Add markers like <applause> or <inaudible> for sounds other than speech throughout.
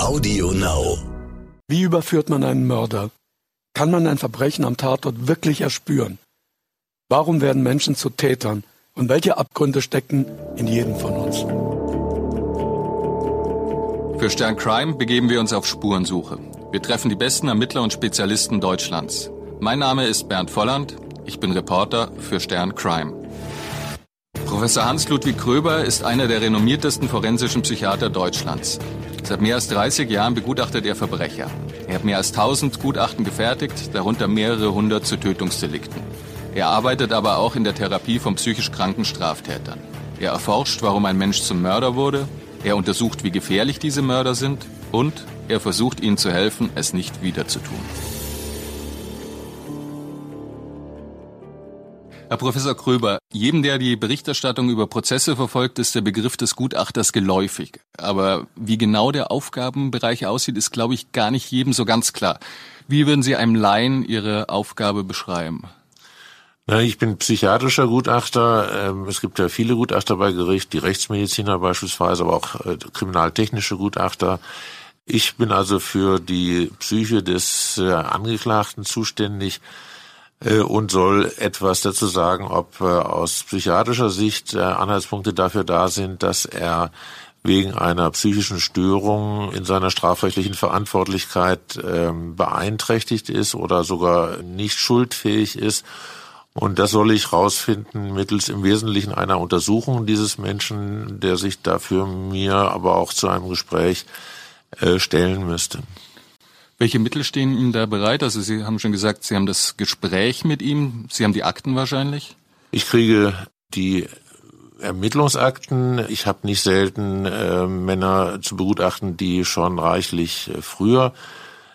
Audio Now. Wie überführt man einen Mörder? Kann man ein Verbrechen am Tatort wirklich erspüren? Warum werden Menschen zu Tätern? Und welche Abgründe stecken in jedem von uns? Für Stern Crime begeben wir uns auf Spurensuche. Wir treffen die besten Ermittler und Spezialisten Deutschlands. Mein Name ist Bernd Volland. Ich bin Reporter für Stern Crime. Professor Hans-Ludwig Kröber ist einer der renommiertesten forensischen Psychiater Deutschlands. Seit mehr als 30 Jahren begutachtet er Verbrecher. Er hat mehr als 1000 Gutachten gefertigt, darunter mehrere hundert zu Tötungsdelikten. Er arbeitet aber auch in der Therapie von psychisch kranken Straftätern. Er erforscht, warum ein Mensch zum Mörder wurde, er untersucht, wie gefährlich diese Mörder sind und er versucht ihnen zu helfen, es nicht wieder zu tun. Herr Professor Kröber, jedem, der die Berichterstattung über Prozesse verfolgt, ist der Begriff des Gutachters geläufig. Aber wie genau der Aufgabenbereich aussieht, ist, glaube ich, gar nicht jedem so ganz klar. Wie würden Sie einem Laien Ihre Aufgabe beschreiben? Ich bin psychiatrischer Gutachter. Ähm, es gibt ja viele Gutachter bei Gericht, die Rechtsmediziner beispielsweise, aber auch äh, kriminaltechnische Gutachter. Ich bin also für die Psyche des äh, Angeklagten zuständig und soll etwas dazu sagen, ob äh, aus psychiatrischer Sicht äh, Anhaltspunkte dafür da sind, dass er wegen einer psychischen Störung in seiner strafrechtlichen Verantwortlichkeit ähm, beeinträchtigt ist oder sogar nicht schuldfähig ist. Und das soll ich rausfinden mittels im Wesentlichen einer Untersuchung dieses Menschen, der sich dafür mir aber auch zu einem Gespräch stellen müsste. Welche Mittel stehen Ihnen da bereit? Also Sie haben schon gesagt, Sie haben das Gespräch mit ihm, Sie haben die Akten wahrscheinlich? Ich kriege die Ermittlungsakten. Ich habe nicht selten äh, Männer zu begutachten, die schon reichlich äh, früher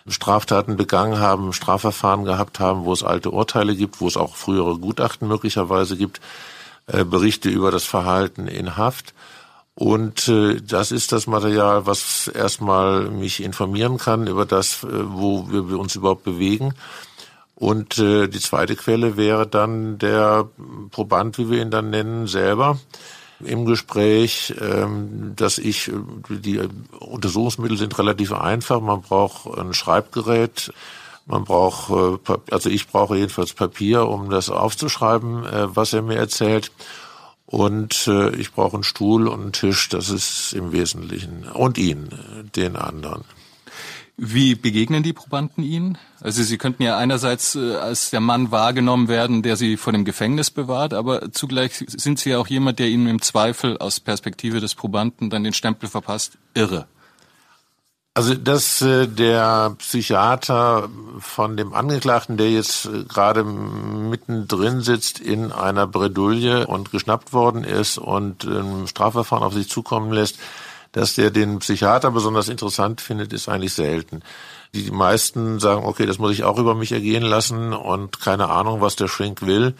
Straftaten begangen haben, Strafverfahren gehabt haben, wo es alte Urteile gibt, wo es auch frühere Gutachten möglicherweise gibt, äh, Berichte über das Verhalten in Haft. Und äh, das ist das Material, was erstmal mich informieren kann über das, äh, wo wir, uns überhaupt bewegen. Und äh, die zweite Quelle wäre dann der Proband, wie wir ihn dann nennen, selber im Gespräch, ähm, dass ich, die Untersuchungsmittel sind relativ einfach. Man braucht ein Schreibgerät, man braucht, äh, also ich brauche jedenfalls Papier, um das aufzuschreiben, äh, was er mir erzählt. Und äh, ich brauche einen Stuhl und einen Tisch, das ist im Wesentlichen. Und ihn, den anderen. Wie begegnen die Probanden Ihnen? Also Sie könnten ja einerseits äh, als der Mann wahrgenommen werden, der Sie vor dem Gefängnis bewahrt, aber zugleich sind Sie ja auch jemand, der Ihnen im Zweifel aus Perspektive des Probanden dann den Stempel verpasst, irre. Also, dass äh, der Psychiater von dem Angeklagten, der jetzt äh, gerade mittendrin sitzt in einer Bredouille und geschnappt worden ist und ein Strafverfahren auf sich zukommen lässt, dass der den Psychiater besonders interessant findet, ist eigentlich selten. Die meisten sagen, okay, das muss ich auch über mich ergehen lassen und keine Ahnung, was der Schrink will.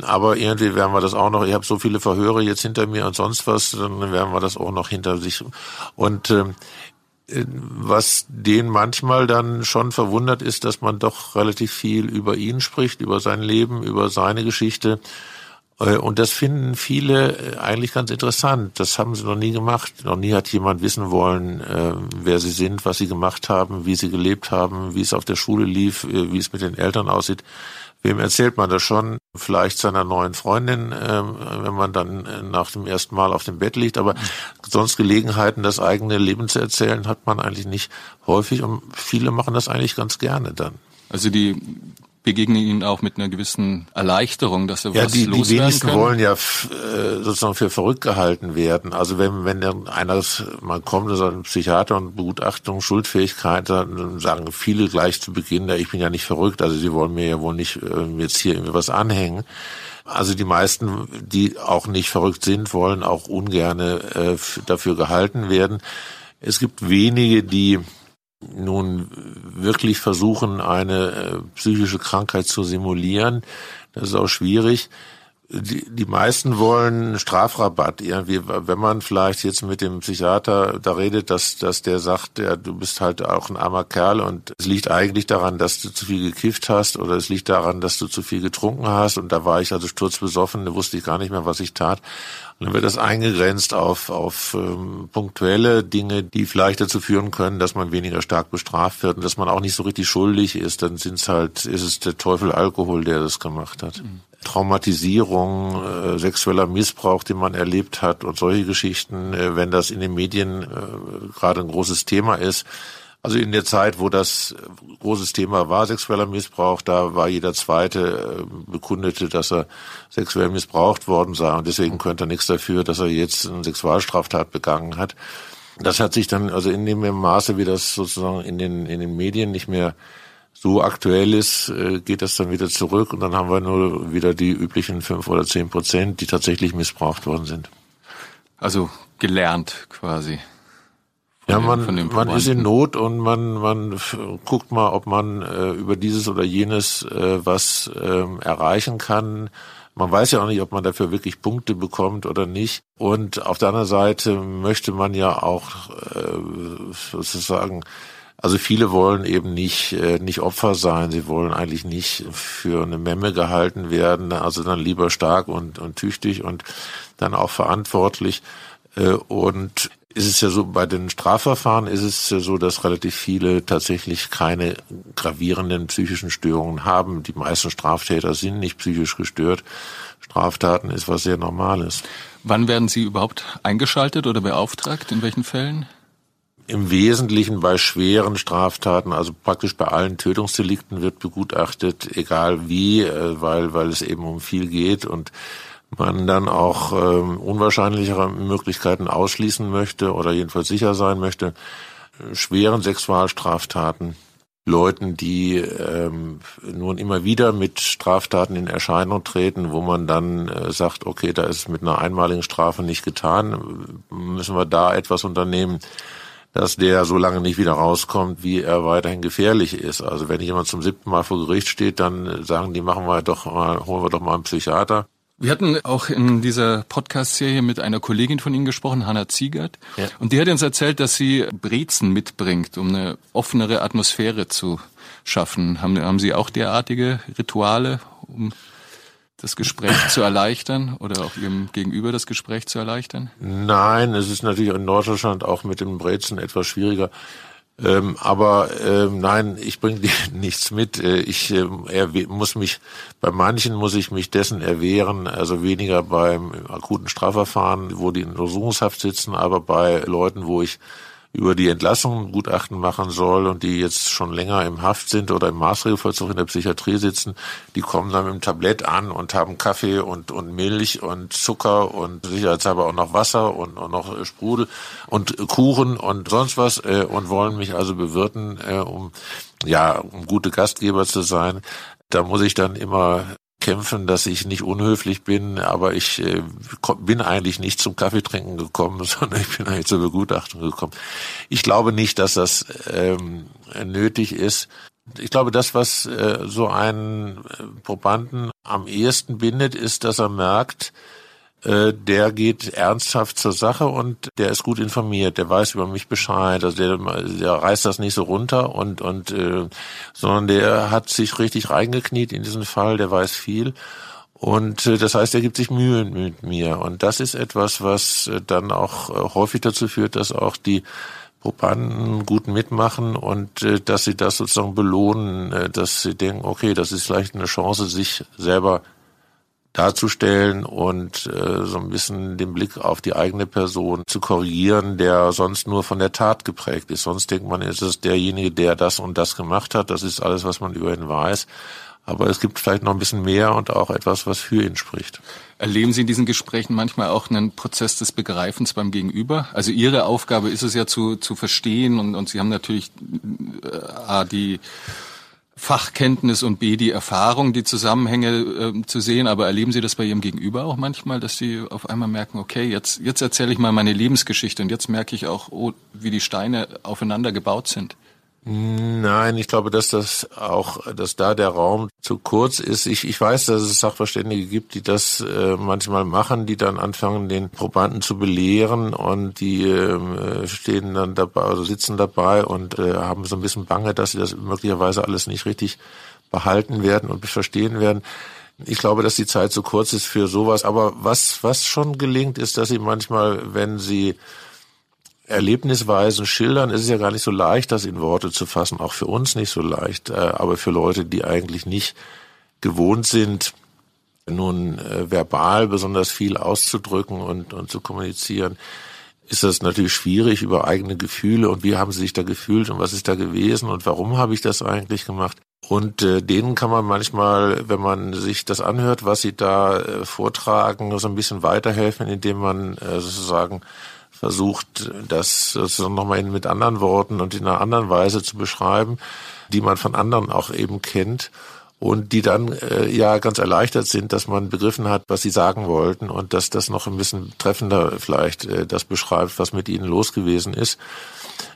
Aber irgendwie werden wir das auch noch, ich habe so viele Verhöre jetzt hinter mir und sonst was, dann werden wir das auch noch hinter sich. Und äh, was den manchmal dann schon verwundert ist, dass man doch relativ viel über ihn spricht, über sein Leben, über seine Geschichte. Äh, und das finden viele äh, eigentlich ganz interessant. Das haben sie noch nie gemacht. Noch nie hat jemand wissen wollen, äh, wer sie sind, was sie gemacht haben, wie sie gelebt haben, wie es auf der Schule lief, wie es mit den Eltern aussieht. Wem erzählt man das schon? Vielleicht seiner neuen Freundin, äh, wenn man dann äh, nach dem ersten Mal auf dem Bett liegt. Aber sonst Gelegenheiten, das eigene Leben zu erzählen, hat man eigentlich nicht häufig. Und viele machen das eigentlich ganz gerne dann. Also die begegnen ihnen auch mit einer gewissen Erleichterung, dass sie ja, was die, loswerden die wenigsten können. wollen ja äh, sozusagen für verrückt gehalten werden. Also wenn wenn dann einer man kommt, so ein Psychiater und Begutachtung Schuldfähigkeit, dann sagen viele gleich zu Beginn, ja, ich bin ja nicht verrückt, also sie wollen mir ja wohl nicht äh, jetzt hier irgendwie was anhängen. Also die meisten, die auch nicht verrückt sind, wollen auch ungerne äh, dafür gehalten werden. Es gibt wenige, die nun wirklich versuchen, eine äh, psychische Krankheit zu simulieren. Das ist auch schwierig. die, die meisten wollen Strafrabatt irgendwie, wenn man vielleicht jetzt mit dem Psychiater da redet, dass, dass der sagt, ja, du bist halt auch ein armer Kerl und es liegt eigentlich daran, dass du zu viel gekifft hast oder es liegt daran, dass du zu viel getrunken hast und da war ich also sturzbesoffen, da wusste ich gar nicht mehr, was ich tat. Und dann wird das eingegrenzt auf, auf ähm, punktuelle Dinge, die vielleicht dazu führen können, dass man weniger stark bestraft wird und dass man auch nicht so richtig schuldig ist. Dann sind's halt, ist es der Teufel Alkohol, der das gemacht hat. Mhm. Traumatisierung, äh, sexueller Missbrauch, den man erlebt hat und solche Geschichten, äh, wenn das in den Medien äh, gerade ein großes Thema ist. Also in der Zeit, wo das großes Thema war, sexueller Missbrauch, da war jeder Zweite äh, bekundete, dass er sexuell missbraucht worden sei und deswegen könnte er nichts dafür, dass er jetzt eine Sexualstraftat begangen hat. Das hat sich dann also in dem Maße, wie das sozusagen in den, in den Medien nicht mehr so aktuell ist, äh, geht das dann wieder zurück und dann haben wir nur wieder die üblichen fünf oder zehn Prozent, die tatsächlich missbraucht worden sind. Also gelernt quasi. Ja, man, man ist in Not und man, man guckt mal, ob man äh, über dieses oder jenes äh, was äh, erreichen kann. Man weiß ja auch nicht, ob man dafür wirklich Punkte bekommt oder nicht. Und auf der anderen Seite möchte man ja auch äh, sozusagen also viele wollen eben nicht, äh, nicht Opfer sein, sie wollen eigentlich nicht für eine Memme gehalten werden, also dann lieber stark und, und tüchtig und dann auch verantwortlich. Äh, und ist es ja so, bei den Strafverfahren ist es ja so, dass relativ viele tatsächlich keine gravierenden psychischen Störungen haben. Die meisten Straftäter sind nicht psychisch gestört. Straftaten ist was sehr Normales. Wann werden Sie überhaupt eingeschaltet oder beauftragt? In welchen Fällen? im Wesentlichen bei schweren Straftaten, also praktisch bei allen Tötungsdelikten wird begutachtet, egal wie, äh, weil, weil es eben um viel geht und man dann auch ähm, unwahrscheinlichere Möglichkeiten ausschließen möchte oder jedenfalls sicher sein möchte. Schweren Sexualstraftaten, Leuten, die ähm, nun immer wieder mit Straftaten in Erscheinung treten, wo man dann äh, sagt, okay, da ist mit einer einmaligen Strafe nicht getan, müssen wir da etwas unternehmen dass der so lange nicht wieder rauskommt, wie er weiterhin gefährlich ist. Also wenn jemand zum siebten Mal vor Gericht steht, dann sagen die, machen wir doch mal, holen wir doch mal einen Psychiater. Wir hatten auch in dieser Podcast-Serie mit einer Kollegin von Ihnen gesprochen, Hanna Ziegert. Ja. Und die hat uns erzählt, dass sie Brezen mitbringt, um eine offenere Atmosphäre zu schaffen. Haben, haben Sie auch derartige Rituale, um das Gespräch zu erleichtern oder auch Ihrem Gegenüber das Gespräch zu erleichtern? Nein, es ist natürlich in Norddeutschland auch mit dem Brezen etwas schwieriger. Ähm, aber ähm, nein, ich bringe <laughs> nichts mit. Äh, ich äh, muss mich, bei manchen muss ich mich dessen erwehren, also weniger beim akuten Strafverfahren, wo die in Untersuchungshaft sitzen, aber bei Leuten, wo ich über die Entlassung Gutachten machen soll und die jetzt schon länger im Haft sind oder im Maßregelvollzug in der Psychiatrie sitzen, die kommen dann mit dem Tablett an und haben Kaffee und, und Milch und Zucker und sicherheitshalber auch noch Wasser und, und noch Sprudel und Kuchen und sonst was äh, und wollen mich also bewirten, äh, um ja, um gute Gastgeber zu sein. Da muss ich dann immer kämpfen, dass ich nicht unhöflich bin, aber ich äh, bin eigentlich nicht zum Kaffeetrinken gekommen, <laughs> sondern ich bin eigentlich zur Begutachtung gekommen. Ich glaube nicht, dass das ähm, nötig ist. Ich glaube, das, was äh, so einen äh, Probanden am ehesten bindet, ist, dass er merkt, der geht ernsthaft zur Sache und der ist gut informiert, der weiß über mich Bescheid, also der, der reißt das nicht so runter und und äh, sondern der hat sich richtig reingekniet in diesen Fall, der weiß viel. Und äh, das heißt, er gibt sich Mühe mit mir. Und das ist etwas, was äh, dann auch äh, häufig dazu führt, dass auch die Probanden gut mitmachen und äh, dass sie das sozusagen belohnen, äh, dass sie denken, okay, das ist vielleicht eine Chance, sich selber darzustellen und äh, so ein bisschen den Blick auf die eigene Person zu korrigieren, der sonst nur von der Tat geprägt ist. Sonst denkt man, ist es derjenige, der das und das gemacht hat. Das ist alles, was man über ihn weiß. Aber es gibt vielleicht noch ein bisschen mehr und auch etwas, was für ihn spricht. Erleben Sie in diesen Gesprächen manchmal auch einen Prozess des Begreifens beim Gegenüber? Also Ihre Aufgabe ist es ja zu, zu verstehen und, und Sie haben natürlich äh, die Fachkenntnis und B, die Erfahrung, die Zusammenhänge äh, zu sehen. Aber erleben Sie das bei Ihrem Gegenüber auch manchmal, dass Sie auf einmal merken, okay, jetzt, jetzt erzähle ich mal meine Lebensgeschichte und jetzt merke ich auch, oh, wie die Steine aufeinander gebaut sind? Nein, ich glaube, dass das auch, dass da der Raum zu kurz ist. Ich, ich weiß, dass es Sachverständige gibt, die das äh, manchmal machen, die dann anfangen, den Probanden zu belehren und die äh, stehen dann dabei, also sitzen dabei und äh, haben so ein bisschen Bange, dass sie das möglicherweise alles nicht richtig behalten werden und verstehen werden. Ich glaube, dass die Zeit zu kurz ist für sowas. Aber was, was schon gelingt, ist, dass sie manchmal, wenn sie Erlebnisweisen schildern, ist es ja gar nicht so leicht, das in Worte zu fassen, auch für uns nicht so leicht, äh, aber für Leute, die eigentlich nicht gewohnt sind, nun äh, verbal besonders viel auszudrücken und, und zu kommunizieren, ist das natürlich schwierig über eigene Gefühle und wie haben sie sich da gefühlt und was ist da gewesen und warum habe ich das eigentlich gemacht. Und äh, denen kann man manchmal, wenn man sich das anhört, was sie da äh, vortragen, so ein bisschen weiterhelfen, indem man äh, sozusagen versucht, das nochmal mit anderen Worten und in einer anderen Weise zu beschreiben, die man von anderen auch eben kennt und die dann äh, ja ganz erleichtert sind, dass man begriffen hat, was sie sagen wollten und dass das noch ein bisschen treffender vielleicht äh, das beschreibt, was mit ihnen los gewesen ist.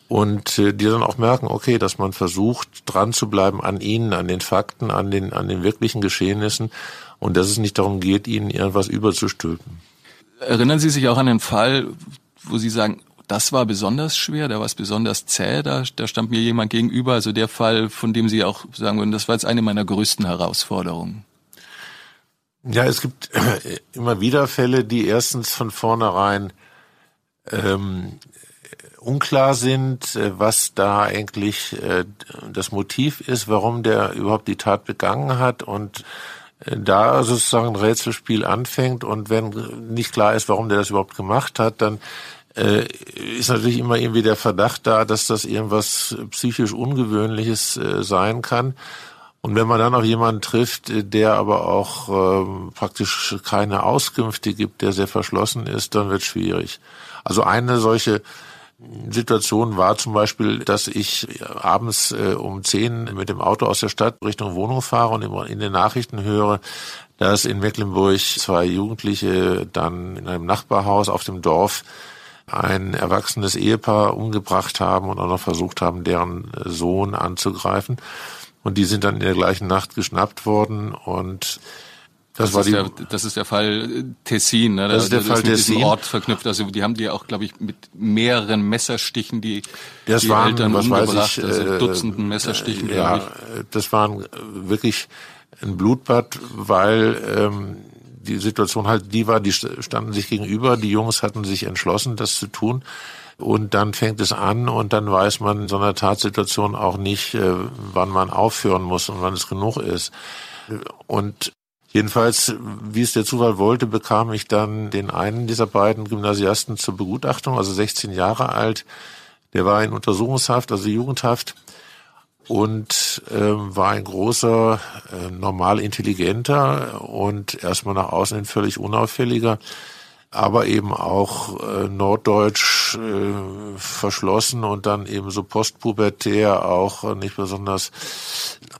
Und äh, die dann auch merken, okay, dass man versucht, dran zu bleiben an ihnen, an den Fakten, an den, an den wirklichen Geschehnissen und dass es nicht darum geht, ihnen irgendwas überzustülpen. Erinnern Sie sich auch an den Fall, wo Sie sagen, das war besonders schwer, da war es besonders zäh, da, da stand mir jemand gegenüber, also der Fall, von dem Sie auch sagen würden, das war jetzt eine meiner größten Herausforderungen. Ja, es gibt <clears throat> immer wieder Fälle, die erstens von vornherein ähm, unklar sind, äh, was da eigentlich äh, das Motiv ist, warum der überhaupt die Tat begangen hat und äh, da sozusagen ein Rätselspiel anfängt und wenn nicht klar ist, warum der das überhaupt gemacht hat, dann äh, ist natürlich immer irgendwie der Verdacht da, dass das irgendwas psychisch Ungewöhnliches äh, sein kann. Und wenn man dann auf jemanden trifft, äh, der aber auch äh, praktisch keine Auskünfte gibt, der sehr verschlossen ist, dann wird schwierig. Also eine solche Situation war zum Beispiel, dass ich abends äh, um zehn mit dem Auto aus der Stadt Richtung Wohnung fahre und in den Nachrichten höre, dass in Mecklenburg zwei Jugendliche dann in einem Nachbarhaus auf dem Dorf ein erwachsenes Ehepaar umgebracht haben und auch noch versucht haben, deren Sohn anzugreifen. Und die sind dann in der gleichen Nacht geschnappt worden und das, das, war die, der, das ist der Fall Tessin, ne? Das ist der das Fall ist mit Tessin. Ort verknüpft. Also die haben die auch, glaube ich, mit mehreren Messerstichen die, das die waren, Eltern was umgebracht. weiß ich, also äh, Dutzenden Messerstichen. Ja, das waren wirklich ein Blutbad, weil ähm, die Situation halt die war, die standen sich gegenüber, die Jungs hatten sich entschlossen, das zu tun. Und dann fängt es an und dann weiß man in so einer Tatsituation auch nicht, äh, wann man aufhören muss und wann es genug ist. Und jedenfalls, wie es der Zufall wollte, bekam ich dann den einen dieser beiden Gymnasiasten zur Begutachtung, also 16 Jahre alt. Der war in Untersuchungshaft, also Jugendhaft und ähm, war ein großer, äh, normal intelligenter und erstmal nach außen hin völlig unauffälliger aber eben auch äh, norddeutsch äh, verschlossen und dann eben so postpubertär auch nicht besonders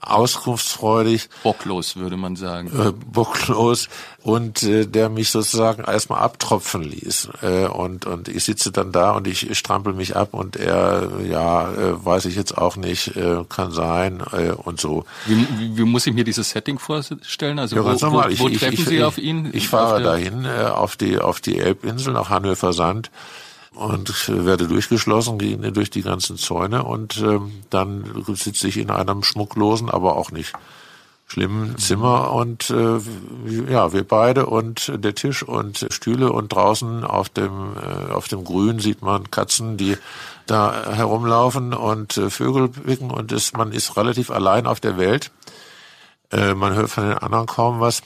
auskunftsfreudig. Bocklos, würde man sagen. Äh, bocklos und äh, der mich sozusagen erstmal abtropfen ließ. Äh, und, und ich sitze dann da und ich strampel mich ab und er, ja, äh, weiß ich jetzt auch nicht, äh, kann sein äh, und so. Wie, wie, wie muss ich mir dieses Setting vorstellen? Also ja, wo, ganz normal. wo, wo ich, treffen ich, Sie ich, auf ihn? Ich fahre dahin äh, auf die auf die Elbinsel nach Hannover Sand und werde durchgeschlossen, gehe durch die ganzen Zäune und ähm, dann sitze ich in einem schmucklosen, aber auch nicht schlimmen Zimmer und äh, ja, wir beide und der Tisch und Stühle und draußen auf dem äh, auf dem Grün sieht man Katzen, die da herumlaufen und äh, Vögel picken und ist, man ist relativ allein auf der Welt. Äh, man hört von den anderen kaum was.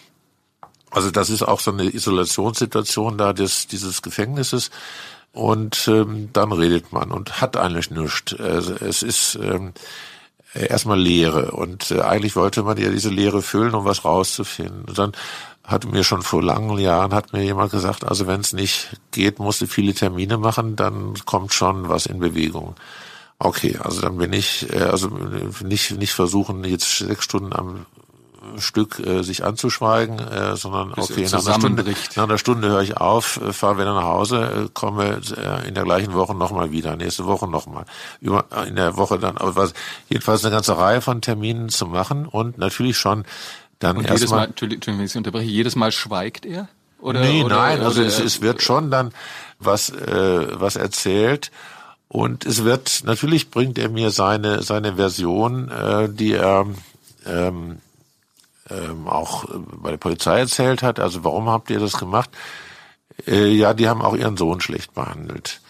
Also das ist auch so eine Isolationssituation da des, dieses Gefängnisses. Und ähm, dann redet man und hat eigentlich nichts. Also es ist ähm, erstmal Leere. Und äh, eigentlich wollte man ja diese Leere füllen, um was rauszufinden. Und dann hat mir schon vor langen Jahren hat mir jemand gesagt, also wenn es nicht geht, musst du viele Termine machen, dann kommt schon was in Bewegung. Okay, also dann bin ich, äh, also nicht, nicht versuchen, jetzt sechs Stunden am Stück äh, sich anzuschweigen, äh, sondern Bis okay, nach einer, Stunde, nach einer Stunde höre ich auf, äh, fahre wieder nach Hause, äh, komme äh, in der gleichen Woche nochmal wieder, nächste Woche nochmal, über in der Woche dann, aber was, jedenfalls eine ganze Reihe von Terminen zu machen und natürlich schon dann und jedes Mal, Entschuldigung, wenn ich unterbreche, jedes Mal schweigt er? Oder, nee, oder, nein, also es, es wird schon dann was, äh, was erzählt. Und es wird, natürlich bringt er mir seine, seine Version, äh, die er ähm, ähm, auch bei der Polizei erzählt hat. Also warum habt ihr das gemacht? Äh, ja, die haben auch ihren Sohn schlecht behandelt.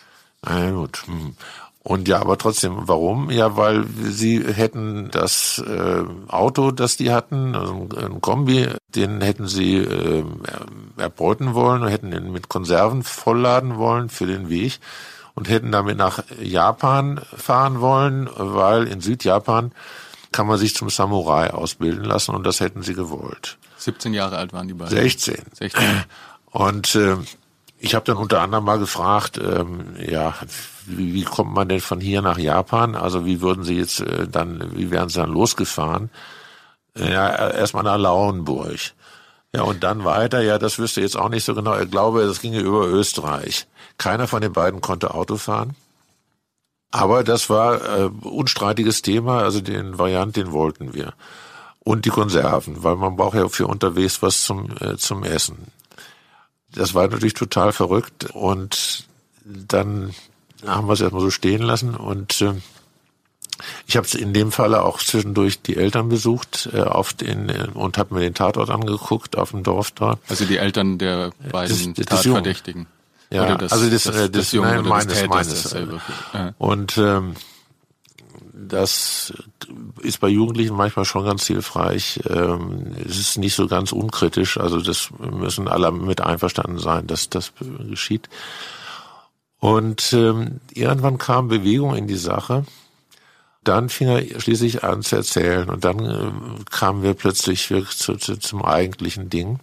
Na gut. Hm. Und ja, aber trotzdem, warum? Ja, weil sie hätten das äh, Auto, das die hatten, also ein Kombi, den hätten sie äh, erbeuten wollen und hätten ihn mit Konserven vollladen wollen für den Weg und hätten damit nach Japan fahren wollen, weil in Südjapan kann man sich zum Samurai ausbilden lassen und das hätten sie gewollt. 17 Jahre alt waren die beiden. 16. 16. Und äh, ich habe dann unter anderem mal gefragt, ähm, ja, wie, wie kommt man denn von hier nach Japan? Also wie würden Sie jetzt äh, dann, wie wären Sie dann losgefahren? Ja, erstmal nach Lauenburg. Ja, und dann weiter, ja, das wüsste jetzt auch nicht so genau. Ich glaube, das ginge über Österreich. Keiner von den beiden konnte Auto fahren. Aber das war äh, unstreitiges Thema, also den Variant, den wollten wir. Und die Konserven, weil man braucht ja für unterwegs was zum, äh, zum Essen. Das war natürlich total verrückt und dann haben wir es erstmal so stehen lassen und äh, ich habe in dem Falle auch zwischendurch die Eltern besucht äh, auf den, äh, und habe mir den Tatort angeguckt auf dem Dorf da. Also die Eltern der beiden das, das Tatverdächtigen. Ja, das, also das, das, das, das Junge nein, meines, Täters, meines. Ja. Und ähm, das ist bei Jugendlichen manchmal schon ganz hilfreich. Ähm, es ist nicht so ganz unkritisch, also das müssen alle mit einverstanden sein, dass das geschieht. Und ähm, irgendwann kam Bewegung in die Sache. Dann fing er schließlich an zu erzählen und dann äh, kamen wir plötzlich wirklich zu, zu, zum eigentlichen Ding.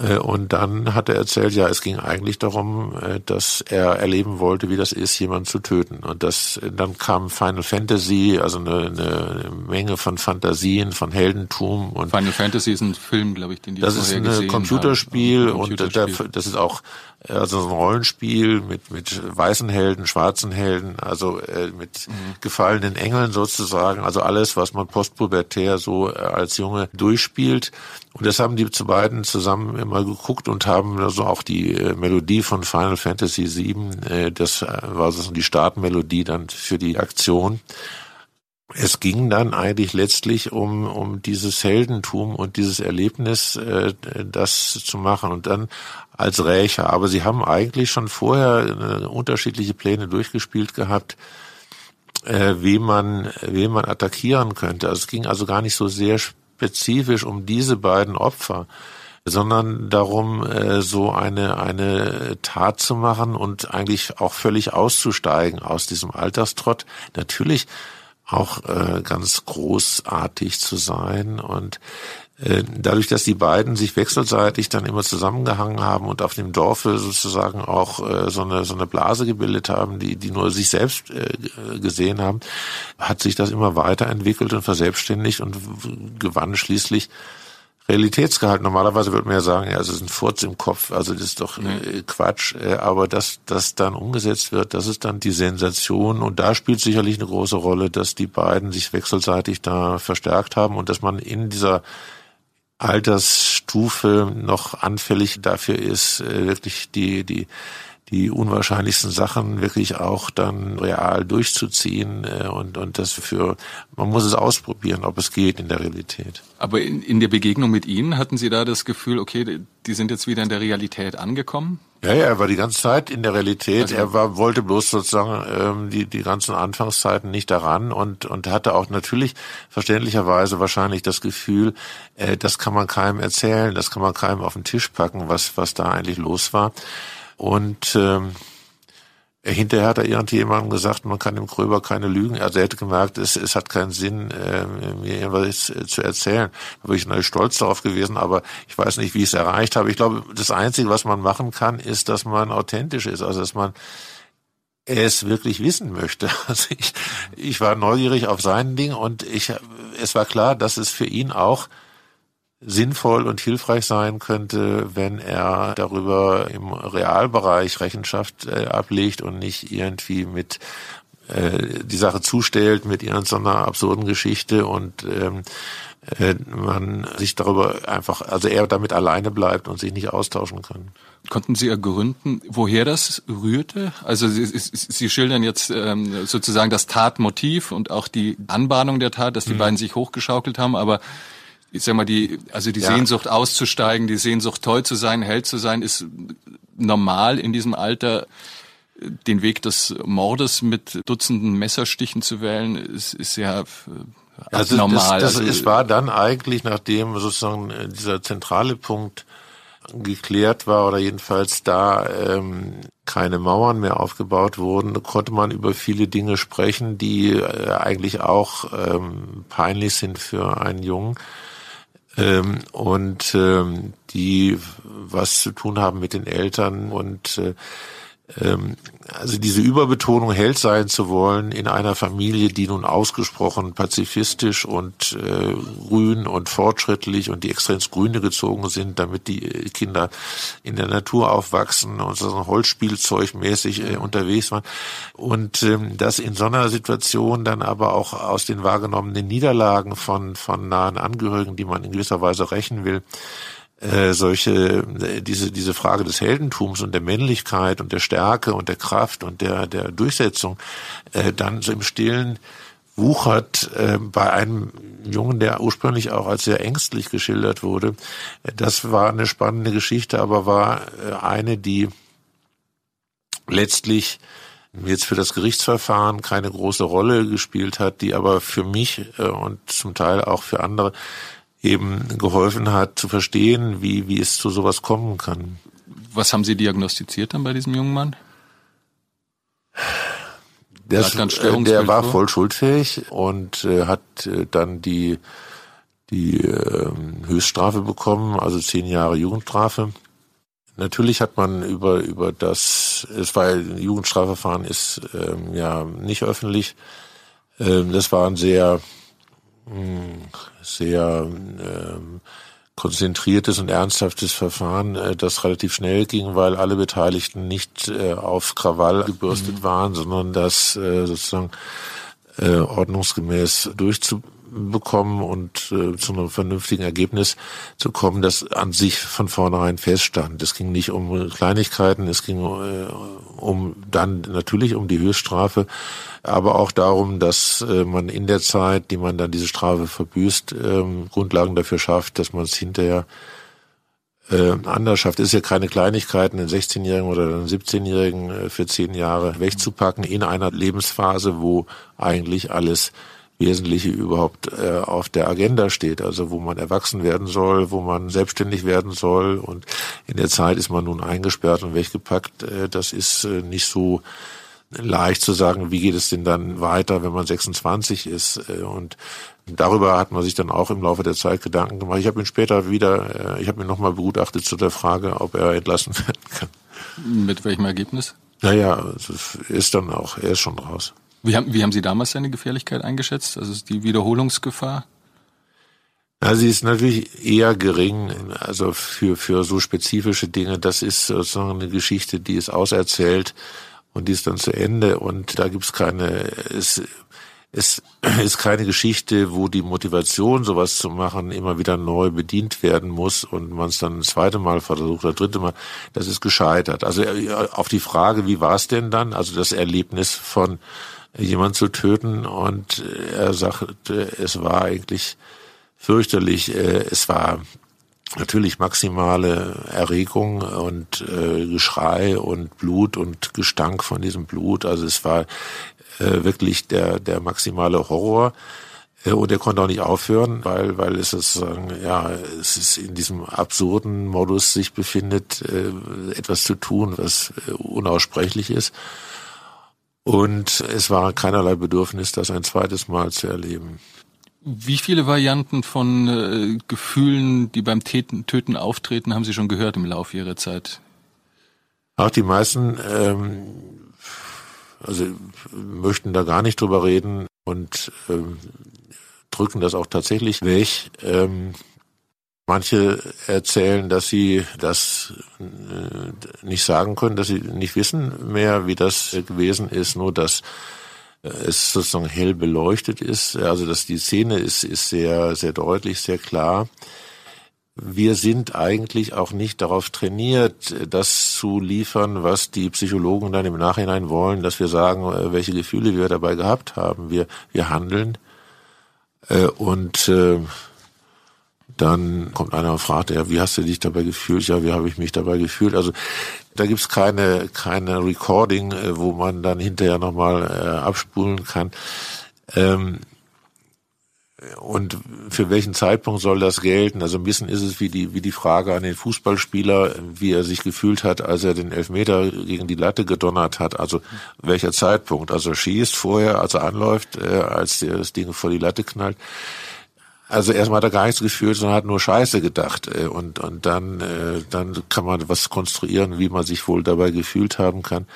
Äh, und dann hat er erzählt, ja, es ging eigentlich darum, äh, dass er erleben wollte, wie das ist, jemanden zu töten. Und das, dann kam Final Fantasy, also eine, eine Menge von Fantasien, von Heldentum. Und Final Fantasy ist ein Film, glaube ich, den die Das ist ein Computerspiel, haben. Computerspiel und das ist auch also so ein Rollenspiel mit mit weißen Helden, schwarzen Helden, also äh, mit mhm. gefallenen Engeln sozusagen, also alles, was man postpubertär so äh, als Junge durchspielt. Und das haben die zu beiden zusammen immer geguckt und haben also auch die äh, Melodie von Final Fantasy VII, äh, das äh, war so die Startmelodie dann für die Aktion. Es ging dann eigentlich letztlich um, um dieses Heldentum und dieses Erlebnis, äh, das zu machen. Und dann als Rächer. Aber sie haben eigentlich schon vorher äh, unterschiedliche Pläne durchgespielt gehabt, äh, wie man, wie man attackieren könnte. Also es ging also gar nicht so sehr spezifisch um diese beiden Opfer, sondern darum, äh, so eine, eine Tat zu machen und eigentlich auch völlig auszusteigen aus diesem Alltagstrott. Natürlich auch äh, ganz großartig zu sein. Und äh, dadurch, dass die beiden sich wechselseitig dann immer zusammengehangen haben und auf dem Dorfe sozusagen auch äh, so eine so eine Blase gebildet haben, die die nur sich selbst äh, gesehen haben, hat sich das immer weiterentwickelt und verselbstständigt und gewann schließlich Realitätsgehalt. Normalerweise würde man ja sagen, ja, es ist ein Furz im Kopf, also das ist doch äh, Quatsch. Äh, aber dass das dann umgesetzt wird, das ist dann die Sensation. Und da spielt sicherlich eine große Rolle, dass die beiden sich wechselseitig da verstärkt haben und dass man in dieser Altersstufe noch anfällig dafür ist, äh, wirklich die, die, die unwahrscheinlichsten Sachen wirklich auch dann real durchzuziehen äh, und, und das für, man muss es ausprobieren, ob es geht in der Realität. Aber in, in der Begegnung mit Ihnen hatten Sie da das Gefühl, okay, die sind jetzt wieder in der Realität angekommen? Ja, ja, er war die ganze Zeit in der Realität. Also, er war, wollte bloß sozusagen ähm, die, die ganzen Anfangszeiten nicht daran und, und hatte auch natürlich verständlicherweise wahrscheinlich das Gefühl, äh, das kann man keinem erzählen, das kann man keinem auf den Tisch packen, was, was da eigentlich los war. Und ähm, Hinterher hat er irgendjemandem gesagt, man kann dem Kröber keine Lügen. Also er hätte gemerkt, es, es hat keinen Sinn, äh, mir irgendwas zu erzählen. Da bin ich natürlich stolz darauf gewesen, aber ich weiß nicht, wie ich es erreicht habe. Ich glaube, das Einzige, was man machen kann, ist, dass man authentisch ist. Also dass man es wirklich wissen möchte. <laughs> Also ich, ich war neugierig auf sein Ding und ich, es war klar, dass es für ihn auch sinnvoll und hilfreich sein könnte, wenn er darüber im Realbereich Rechenschaft äh, ablegt und nicht irgendwie mit äh, die Sache zustellt mit irgendeiner absurden Geschichte und ähm, äh, man sich darüber einfach, also er damit alleine bleibt und sich nicht austauschen kann. Konnten Sie ergründen, woher das rührte? Also Sie, Sie schildern jetzt ähm, sozusagen das Tatmotiv und auch die Anbahnung der Tat, dass die mhm. beiden sich hochgeschaukelt haben, aber ich sag mal, die, also die ja. Sehnsucht auszusteigen, die Sehnsucht toll zu sein, Held zu sein, ist normal in diesem Alter. Den Weg des Mordes mit Dutzenden Messerstichen zu wählen, ist, ist ja also normal. Das, das, also, es war dann eigentlich, nachdem sozusagen dieser zentrale Punkt geklärt war oder jedenfalls da ähm, keine Mauern mehr aufgebaut wurden, konnte man über viele Dinge sprechen, die äh, eigentlich auch ähm, peinlich sind für einen Jungen ähm, und ähm, die was zu tun haben mit den Eltern und äh, also diese Überbetonung, Held sein zu wollen in einer Familie, die nun ausgesprochen pazifistisch und äh, grün und fortschrittlich und die extra ins Grüne gezogen sind, damit die Kinder in der Natur aufwachsen und so Holzspielzeugmäßig äh, unterwegs waren. Und ähm, dass in so einer Situation dann aber auch aus den wahrgenommenen Niederlagen von, von nahen Angehörigen, die man in gewisser Weise rächen will, äh, solche äh, diese diese Frage des Heldentums und der Männlichkeit und der Stärke und der Kraft und der der Durchsetzung äh, dann so im Stillen wuchert äh, bei einem Jungen, der ursprünglich auch als sehr ängstlich geschildert wurde. Das war eine spannende Geschichte, aber war äh, eine, die letztlich jetzt für das Gerichtsverfahren keine große Rolle gespielt hat, die aber für mich äh, und zum Teil auch für andere eben geholfen hat zu verstehen, wie, wie es zu sowas kommen kann. Was haben Sie diagnostiziert dann bei diesem jungen Mann? Das, äh, der war voll schuldfähig und äh, hat äh, dann die, die äh, Höchststrafe bekommen, also zehn Jahre Jugendstrafe. Natürlich hat man über, über das, es war Jugendstrafverfahren ist ähm, ja nicht öffentlich. Ähm, das war ein sehr sehr ähm, konzentriertes und ernsthaftes Verfahren, äh, das relativ schnell ging, weil alle Beteiligten nicht äh, auf Krawall gebürstet mhm. waren, sondern das äh, sozusagen äh, ordnungsgemäß durchzubekommen und äh, zu einem vernünftigen Ergebnis zu kommen, das an sich von vornherein feststand. Es ging nicht um Kleinigkeiten, es ging äh, um dann natürlich um die Höchststrafe, aber auch darum, dass äh, man in der Zeit, die man dann diese Strafe verbüßt, ähm, Grundlagen dafür schafft, dass man es hinterher äh, anders schafft. Es ist ja keine Kleinigkeiten, einen 16-Jährigen oder einen 17-Jährigen äh, für zehn Jahre wegzupacken in einer Lebensphase, wo eigentlich alles Wesentliche überhaupt äh, auf der Agenda steht, also wo man erwachsen werden soll, wo man selbstständig werden soll und in der Zeit ist man nun eingesperrt und weggepackt. Äh, das ist äh, nicht so leicht zu sagen, wie geht es denn dann weiter, wenn man 26 ist. Äh, und darüber hat man sich dann auch im Laufe der Zeit Gedanken gemacht. Ich habe ihn später wieder, äh, ich habe ihn nochmal begutachtet zu der Frage, ob er entlassen <laughs> werden kann. Mit welchem Ergebnis? Naja, ist dann auch, er ist schon raus. Wie haben, wie haben Sie damals seine Gefährlichkeit eingeschätzt? Also die Wiederholungsgefahr? Ja, sie ist natürlich eher gering, also für, für so spezifische Dinge. Das ist sozusagen eine Geschichte, die ist auserzählt und die ist dann zu Ende und da gibt's keine, es, es ist keine Geschichte, wo die Motivation, sowas zu machen, immer wieder neu bedient werden muss und man es dann ein zweites Mal versucht oder dritte Mal. Das ist gescheitert. Also äh, auf die Frage, wie war es denn dann? Also das Erlebnis von jemand zu töten und er sagte, es war eigentlich fürchterlich. Äh, es war natürlich maximale Erregung und äh, Geschrei und Blut und Gestank von diesem Blut. Also es war äh, wirklich der, der maximale Horror. Äh, und er konnte auch nicht aufhören, weil, weil es sozusagen, ja, es ist in diesem absurden Modus sich befindet, äh, etwas zu tun, was äh, unaussprechlich ist. Und es war keinerlei Bedürfnis, das ein zweites Mal zu erleben. Wie viele Varianten von äh, Gefühlen, die beim Täten, Töten auftreten, haben Sie schon gehört im Laufe Ihrer Zeit? Auch die meisten, ähm, also möchten da gar nicht drüber reden und ähm, drücken das auch tatsächlich weg. Ähm, Manche erzählen, dass sie das äh, nicht sagen können, dass sie nicht wissen mehr, wie das gewesen ist, nur dass es sozusagen hell beleuchtet ist. Also dass die Szene ist, ist sehr, sehr deutlich, sehr klar. Wir sind eigentlich auch nicht darauf trainiert, das zu liefern, was die Psychologen dann im Nachhinein wollen, dass wir sagen, welche Gefühle wir dabei gehabt haben. Wir, wir handeln äh, und äh, dann kommt einer und fragt, ja, wie hast du dich dabei gefühlt? Ja, wie habe ich mich dabei gefühlt? Also da gibt's keine, keine Recording, äh, wo man dann hinterher nochmal äh, abspulen kann. Ähm, und für welchen Zeitpunkt soll das gelten? Also ein bisschen ist es wie die, wie die Frage an den Fußballspieler, wie er sich gefühlt hat, als er den Elfmeter gegen die Latte gedonnert hat. Also welcher Zeitpunkt? Also schießt vorher, als er anläuft, äh, als das Ding vor die Latte knallt. Also erstmal hat er gar nichts gefühlt, sondern hat nur Scheiße gedacht. Äh, und, und dann, äh, dann kann man was konstruieren, wie man sich wohl dabei gefühlt haben kann.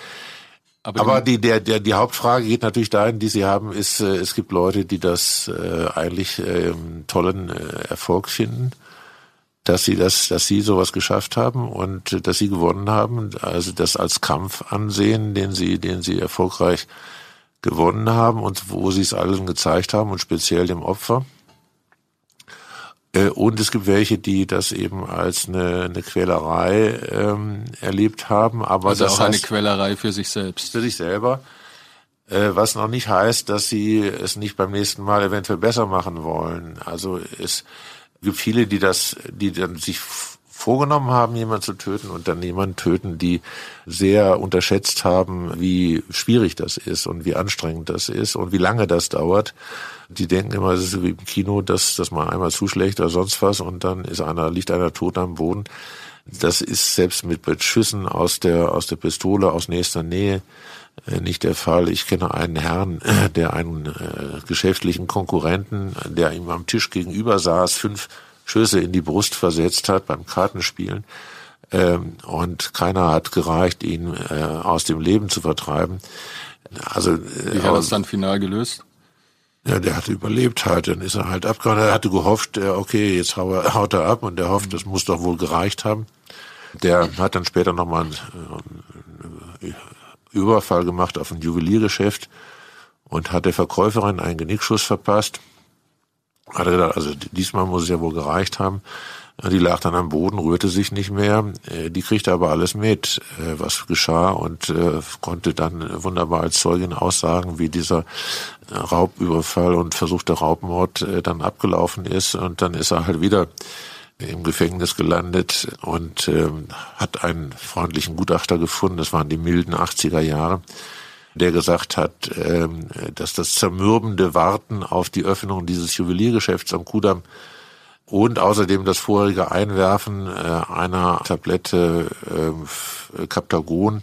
Aber, Aber die, der, der, die Hauptfrage geht natürlich dahin, die Sie haben, ist, äh, es gibt Leute, die das eigentlich äh, tollen Erfolg finden, dass sie das, dass sie sowas geschafft haben und dass sie gewonnen haben, also das als Kampf ansehen, den sie, den sie erfolgreich gewonnen haben und wo sie es allen gezeigt haben und speziell dem Opfer. Äh, und es gibt welche, die das eben als eine, eine Quälerei ähm, erlebt haben. Aber also das auch heißt, eine Quälerei für sich selbst. Für sich selber. Äh, was noch nicht heißt, dass sie es nicht beim nächsten Mal eventuell besser machen wollen. Also es gibt viele, die das, die dann sich vorgenommen haben, jemanden zu töten und dann jemanden töten, die sehr unterschätzt haben, wie schwierig das ist und wie anstrengend das ist und wie lange das dauert. Die denken immer, es ist wie im Kino, dass, dass man einmal zuschlägt oder sonst was und dann ist einer, liegt einer tot am Boden. Das ist selbst mit, mit Schüssen aus der, aus der Pistole aus nächster Nähe äh, nicht der Fall. Ich kenne einen Herrn, der einen äh, geschäftlichen Konkurrenten, der ihm am Tisch gegenüber saß, fünf Schüsse in die Brust versetzt hat beim Kartenspielen. Ähm, und keiner hat gereicht, ihn äh, aus dem Leben zu vertreiben. Also, äh, Wie hat das dann final gelöst? Ja, der hatte überlebt halt, dann ist er halt abgehauen. Er hatte gehofft, äh, okay, jetzt haut er ab und er hofft, das muss doch wohl gereicht haben. Der hat dann später nochmal einen, einen äh, Überfall gemacht auf ein Juweliergeschäft und hat der Verkäuferin einen Genickschuss verpasst hat er gedacht, also diesmal muss es ja wohl gereicht haben. Die lag dann am Boden, rührte sich nicht mehr. Äh, die kriegte aber alles mit, äh, was geschah und äh, konnte dann wunderbar als Zeugin aussagen, wie dieser Raubüberfall und versuchter Raubmord dann abgelaufen ist. Und dann ist er halt wieder im Gefängnis gelandet und ähm, hat einen freundlichen Gutachter gefunden. Das waren die milden 80er Jahre der gesagt hat, ähm, dass das zermürbende Warten auf die Öffnung dieses Juweliergeschäfts am Kudamm und außerdem das vorherige Einwerfen äh, einer Tablette äh, Captagon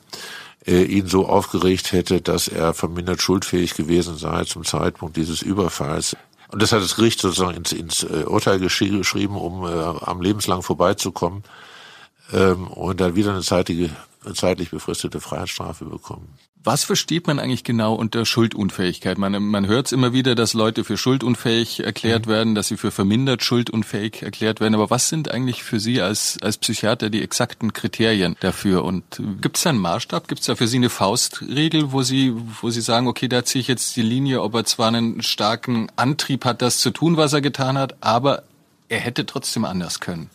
äh, ihn so aufgeregt hätte, dass er vermindert schuldfähig gewesen sei zum Zeitpunkt dieses Überfalls. Und das hat das Gericht sozusagen ins, ins äh, Urteil geschrieben, um äh, am lebenslang vorbeizukommen ähm, und dann wieder eine zeitige, zeitlich befristete Freiheitsstrafe bekommen. Was versteht man eigentlich genau unter Schuldunfähigkeit? Man, man hört es immer wieder, dass Leute für schuldunfähig erklärt mhm. werden, dass sie für vermindert schuldunfähig erklärt werden. Aber was sind eigentlich für Sie als, als Psychiater die exakten Kriterien dafür? Und gibt es da einen Maßstab? Gibt es da für Sie eine Faustregel, wo Sie, wo Sie sagen, okay, da ziehe ich jetzt die Linie, ob er zwar einen starken Antrieb hat, das zu tun, was er getan hat, aber er hätte trotzdem anders können?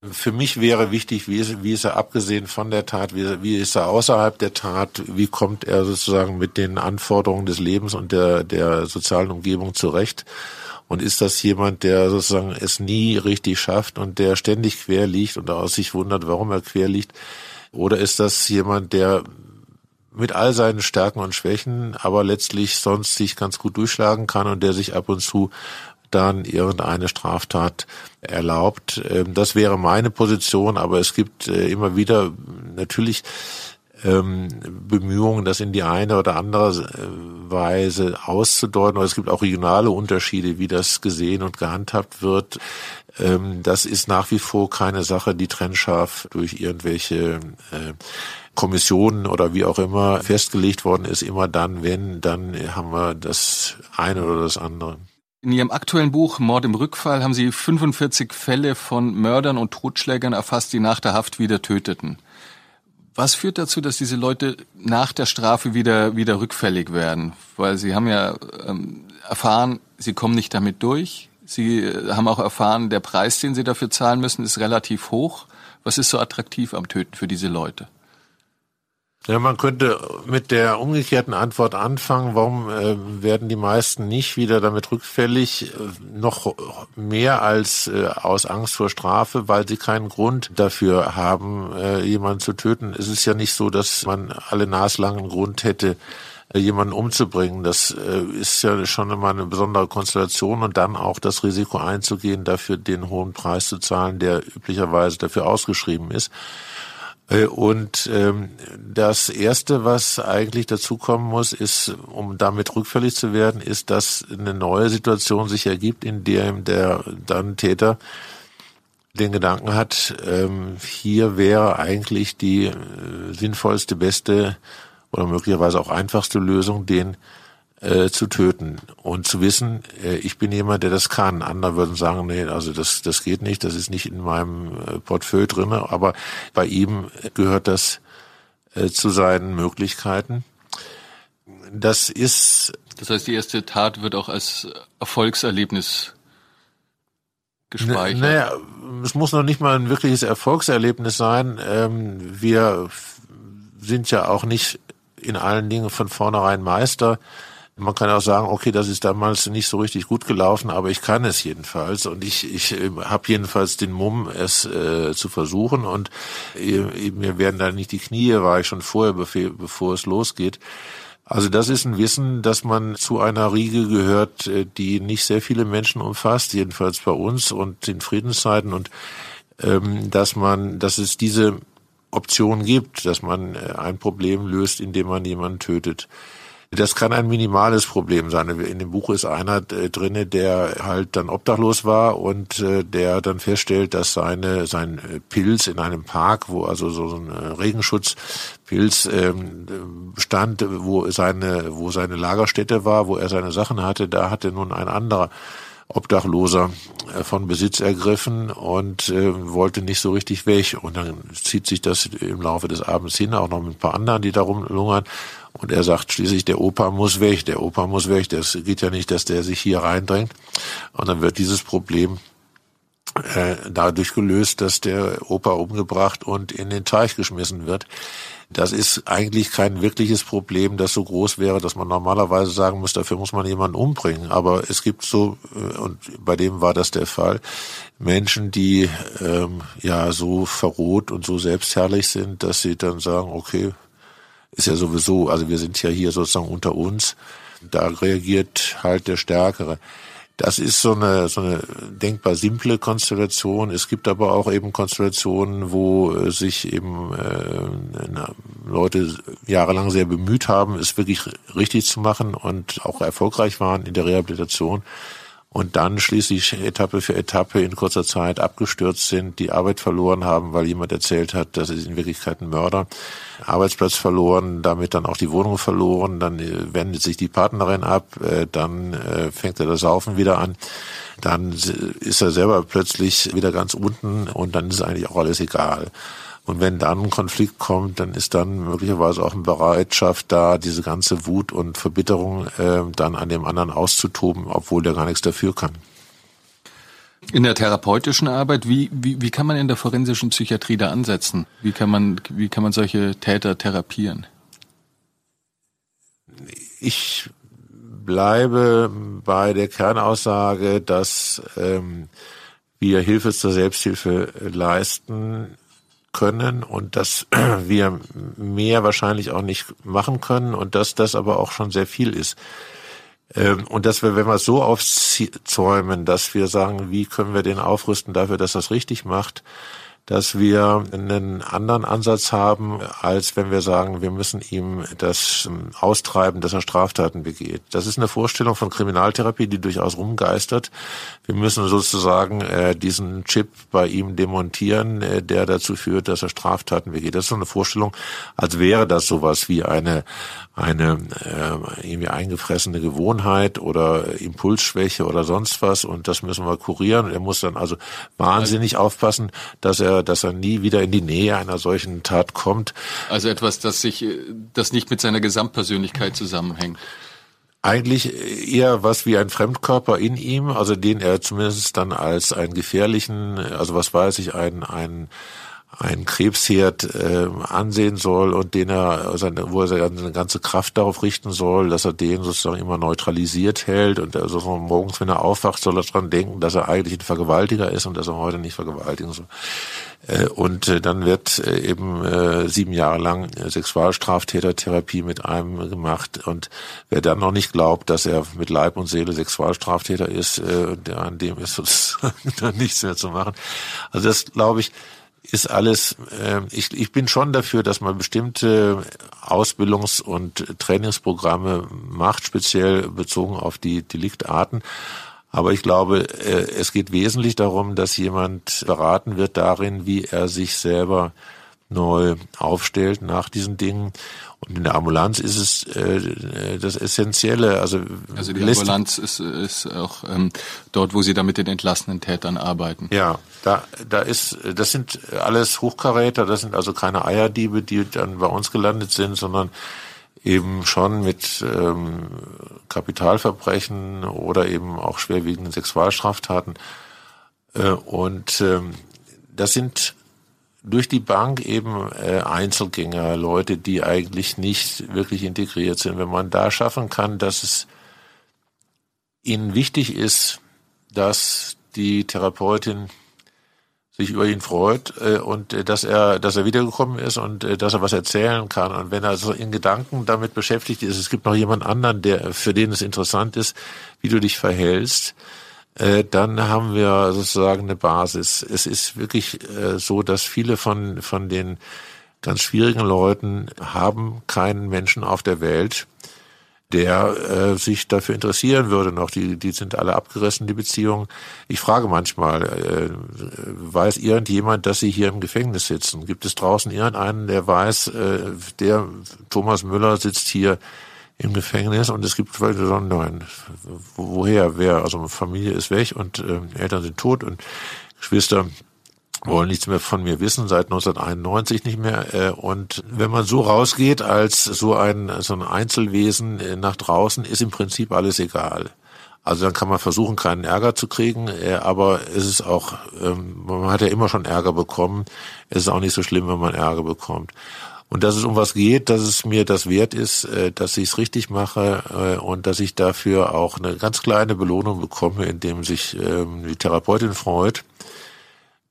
Für mich wäre wichtig, wie ist, wie ist er abgesehen von der Tat, wie, wie ist er außerhalb der Tat, wie kommt er sozusagen mit den Anforderungen des Lebens und der, der sozialen Umgebung zurecht? Und ist das jemand, der sozusagen es nie richtig schafft und der ständig quer liegt und aus sich wundert, warum er quer liegt? Oder ist das jemand, der mit all seinen Stärken und Schwächen, aber letztlich sonst sich ganz gut durchschlagen kann und der sich ab und zu dann irgendeine Straftat erlaubt. Ähm, das wäre meine Position, aber es gibt äh, immer wieder natürlich ähm, Bemühungen, das in die eine oder andere äh, Weise auszudeuten. Es gibt auch regionale Unterschiede, wie das gesehen und gehandhabt wird. Ähm, das ist nach wie vor keine Sache, die trennscharf durch irgendwelche äh, Kommissionen oder wie auch immer festgelegt worden ist. Immer dann, wenn, dann haben wir das eine oder das andere. In Ihrem aktuellen Buch Mord im Rückfall haben Sie 45 Fälle von Mördern und Totschlägern erfasst, die nach der Haft wieder töteten. Was führt dazu, dass diese Leute nach der Strafe wieder, wieder rückfällig werden? Weil sie haben ja ähm, erfahren, sie kommen nicht damit durch. Sie äh, haben auch erfahren, der Preis, den sie dafür zahlen müssen, ist relativ hoch. Was ist so attraktiv am Töten für diese Leute? Ja, man könnte mit der umgekehrten Antwort anfangen. Warum äh, werden die meisten nicht wieder damit rückfällig? Äh, noch mehr als äh, aus Angst vor Strafe, weil sie keinen Grund dafür haben, äh, jemanden zu töten. Es ist ja nicht so, dass man alle naslangen Grund hätte, äh, jemanden umzubringen. Das äh, ist ja schon immer eine besondere Konstellation und dann auch das Risiko einzugehen, dafür den hohen Preis zu zahlen, der üblicherweise dafür ausgeschrieben ist. Äh, und ähm, das Erste, was eigentlich dazukommen muss, ist, um damit rückfällig zu werden, ist, dass eine neue Situation sich ergibt, in der der dann Täter den Gedanken hat, ähm, hier wäre eigentlich die äh, sinnvollste, beste oder möglicherweise auch einfachste Lösung, den äh, zu töten und zu wissen, äh, ich bin jemand, der das kann. Andere würden sagen, nee, also das, das geht nicht, das ist nicht in meinem äh, Portfolio drinne, aber bei ihm gehört das äh, zu seinen Möglichkeiten. Das ist. Das heißt, die erste Tat wird auch als Erfolgserlebnis gespeichert. Naja, es muss noch nicht mal ein wirkliches Erfolgserlebnis sein. Ähm, wir sind ja auch nicht in allen Dingen von vornherein Meister. Man kann auch sagen, okay, das ist damals nicht so richtig gut gelaufen, aber ich kann es jedenfalls und ich, ich äh, habe jedenfalls den Mumm, es äh, zu versuchen und äh, mir werden da nicht die Knie, war ich schon vorher, bevor, es losgeht. Also das ist ein Wissen, dass man zu einer Riege gehört, äh, die nicht sehr viele Menschen umfasst, jedenfalls bei uns und in Friedenszeiten und ähm, dass man, dass es diese Option gibt, dass man äh, ein Problem löst, indem man jemanden tötet. Das kann ein minimales Problem sein. In dem Buch ist einer äh, drinne, der halt dann obdachlos war und äh, der dann feststellt, dass seine sein äh, Pilz in einem Park, wo also so ein Regenschutzpilz ähm, stand, wo seine wo seine Lagerstätte war, wo er seine Sachen hatte, da hatte nun ein anderer Obdachloser äh, von Besitz ergriffen und äh, wollte nicht so richtig weg. Und dann zieht sich das im Laufe des Abends hin, auch noch mit ein paar anderen, die darum lungern. Und er sagt schließlich, der Opa muss weg, der Opa muss weg. Das geht ja nicht, dass der sich hier reindrängt. Und dann wird dieses Problem dadurch gelöst, dass der Opa umgebracht und in den Teich geschmissen wird. Das ist eigentlich kein wirkliches Problem, das so groß wäre, dass man normalerweise sagen muss, dafür muss man jemanden umbringen. Aber es gibt so, äh, und bei dem war das der Fall, Menschen, die ähm, ja so verroht und so selbstherrlich sind, dass sie dann sagen, okay, ist ja sowieso, also wir sind ja hier sozusagen unter uns, da reagiert halt der Stärkere. Das ist so eine, so eine denkbar simple Konstellation. Es gibt aber auch eben Konstellationen, wo äh, sich eben äh, Leute jahrelang sehr bemüht haben, es wirklich richtig zu machen und auch erfolgreich waren in der Rehabilitation und dann schließlich Etappe für Etappe in kurzer Zeit abgestürzt sind, die Arbeit verloren haben, weil jemand erzählt hat, das ist in Wirklichkeit ein Mörder, Arbeitsplatz verloren, damit dann auch die Wohnung verloren, dann äh, wendet sich die Partnerin ab, äh, dann äh, fängt er das Saufen wieder an, dann ist er selber plötzlich wieder ganz unten und dann ist eigentlich auch alles egal. Und wenn dann ein Konflikt kommt, dann ist dann möglicherweise auch eine Bereitschaft da, diese ganze Wut und Verbitterung äh, dann an dem anderen auszutoben, obwohl der gar nichts dafür kann. In der therapeutischen Arbeit, wie, wie, wie kann man in der forensischen Psychiatrie da ansetzen? Wie kann man, wie kann man solche Täter therapieren? Ich bleibe bei der Kernaussage, dass ähm, wir Hilfe zur Selbsthilfe leisten können und dass <clears throat> wir mehr wahrscheinlich auch nicht machen können und dass das aber auch schon sehr viel ist. Ähm, und dass wir, wenn wir es so aufzäumen, dass wir sagen, wie können wir den aufrüsten dafür, dass das richtig macht, dass wir einen anderen Ansatz haben, als wenn wir sagen, wir müssen ihm das ähm, austreiben, dass er Straftaten begeht. Das ist eine Vorstellung von Kriminaltherapie, die durchaus rumgeistert. Wir müssen sozusagen äh, diesen Chip bei ihm demontieren, äh, der dazu führt, dass er Straftaten begeht. Das ist so eine Vorstellung, als wäre das sowas wie eine eine äh, irgendwie eingefressene Gewohnheit oder Impulsschwäche oder sonst was und das müssen wir kurieren. Er muss dann also wahnsinnig aufpassen, dass er, dass er nie wieder in die Nähe einer solchen Tat kommt. Also etwas, das sich, das nicht mit seiner Gesamtpersönlichkeit zusammenhängt eigentlich eher was wie ein Fremdkörper in ihm, also den er zumindest dann als einen gefährlichen, also was weiß ich, ein, ein ein Krebsherd äh, ansehen soll und den er, seine, wo er seine ganze Kraft darauf richten soll, dass er den sozusagen immer neutralisiert hält und also morgens, wenn er aufwacht, soll er dran denken, dass er eigentlich ein Vergewaltiger ist und dass er heute nicht vergewaltigen soll. Äh, und äh, dann wird äh, eben sieben Jahre lang Sexualstraftätertherapie mit einem gemacht und wer dann noch nicht glaubt, dass er mit Leib und Seele Sexualstraftäter ist, der an dem ist <laughs> sozusagen dann nichts mehr zu machen. Also das glaube ich ist alles, äh, ich, ich bin schon dafür, dass man bestimmte Ausbildungs- und Trainingsprogramme macht, speziell bezogen auf die Deliktarten. Aber ich glaube, äh, es geht wesentlich darum, dass jemand beraten wird darin, wie er sich selber neu aufstellt nach diesen Dingen und in der Ambulanz ist es äh, das Essentielle. Also, also die Ambulanz ist, ist auch ähm, dort, wo Sie da mit den entlassenen Tätern arbeiten. Ja, da, da ist, das sind alles Hochkaräter, das sind also keine Eierdiebe, die dann bei uns gelandet sind, sondern eben schon mit ähm, Kapitalverbrechen oder eben auch schwerwiegenden Sexualstraftaten. Äh, und ähm, das sind durch die Bank eben äh, Einzelgänger, Leute, die eigentlich nicht wirklich integriert sind. Wenn man da schaffen kann, dass es ihnen wichtig ist, dass die Therapeutin sich über ihn freut äh, und äh, dass er dass er wiedergekommen ist und äh, dass er was erzählen kann und wenn er so in Gedanken damit beschäftigt ist, es gibt noch jemand anderen, der für den es interessant ist, wie du dich verhältst, äh, dann haben wir sozusagen eine Basis. Es ist wirklich äh, so, dass viele von, von den ganz schwierigen Leuten haben keinen Menschen auf der Welt, der äh, sich dafür interessieren würde noch. Die, die sind alle abgerissen, die Beziehungen. Ich frage manchmal, äh, weiß irgendjemand, dass sie hier im Gefängnis sitzen? Gibt es draußen irgendeinen, der weiß, äh, der Thomas Müller sitzt hier im Gefängnis und es gibt sagen, nein, woher, wer, also Familie ist weg und äh, Eltern sind tot und Geschwister wollen nichts mehr von mir wissen, seit 1991 nicht mehr. Äh, und wenn man so rausgeht als so ein, so ein Einzelwesen äh, nach draußen, ist im Prinzip alles egal. Also dann kann man versuchen, keinen Ärger zu kriegen, äh, aber es ist auch, ähm, man hat ja immer schon Ärger bekommen. Es ist auch nicht so schlimm, wenn man Ärger bekommt. Und dass es um was geht, dass es mir das wert ist, dass ich es richtig mache und dass ich dafür auch eine ganz kleine Belohnung bekomme, indem sich ähm, die Therapeutin freut,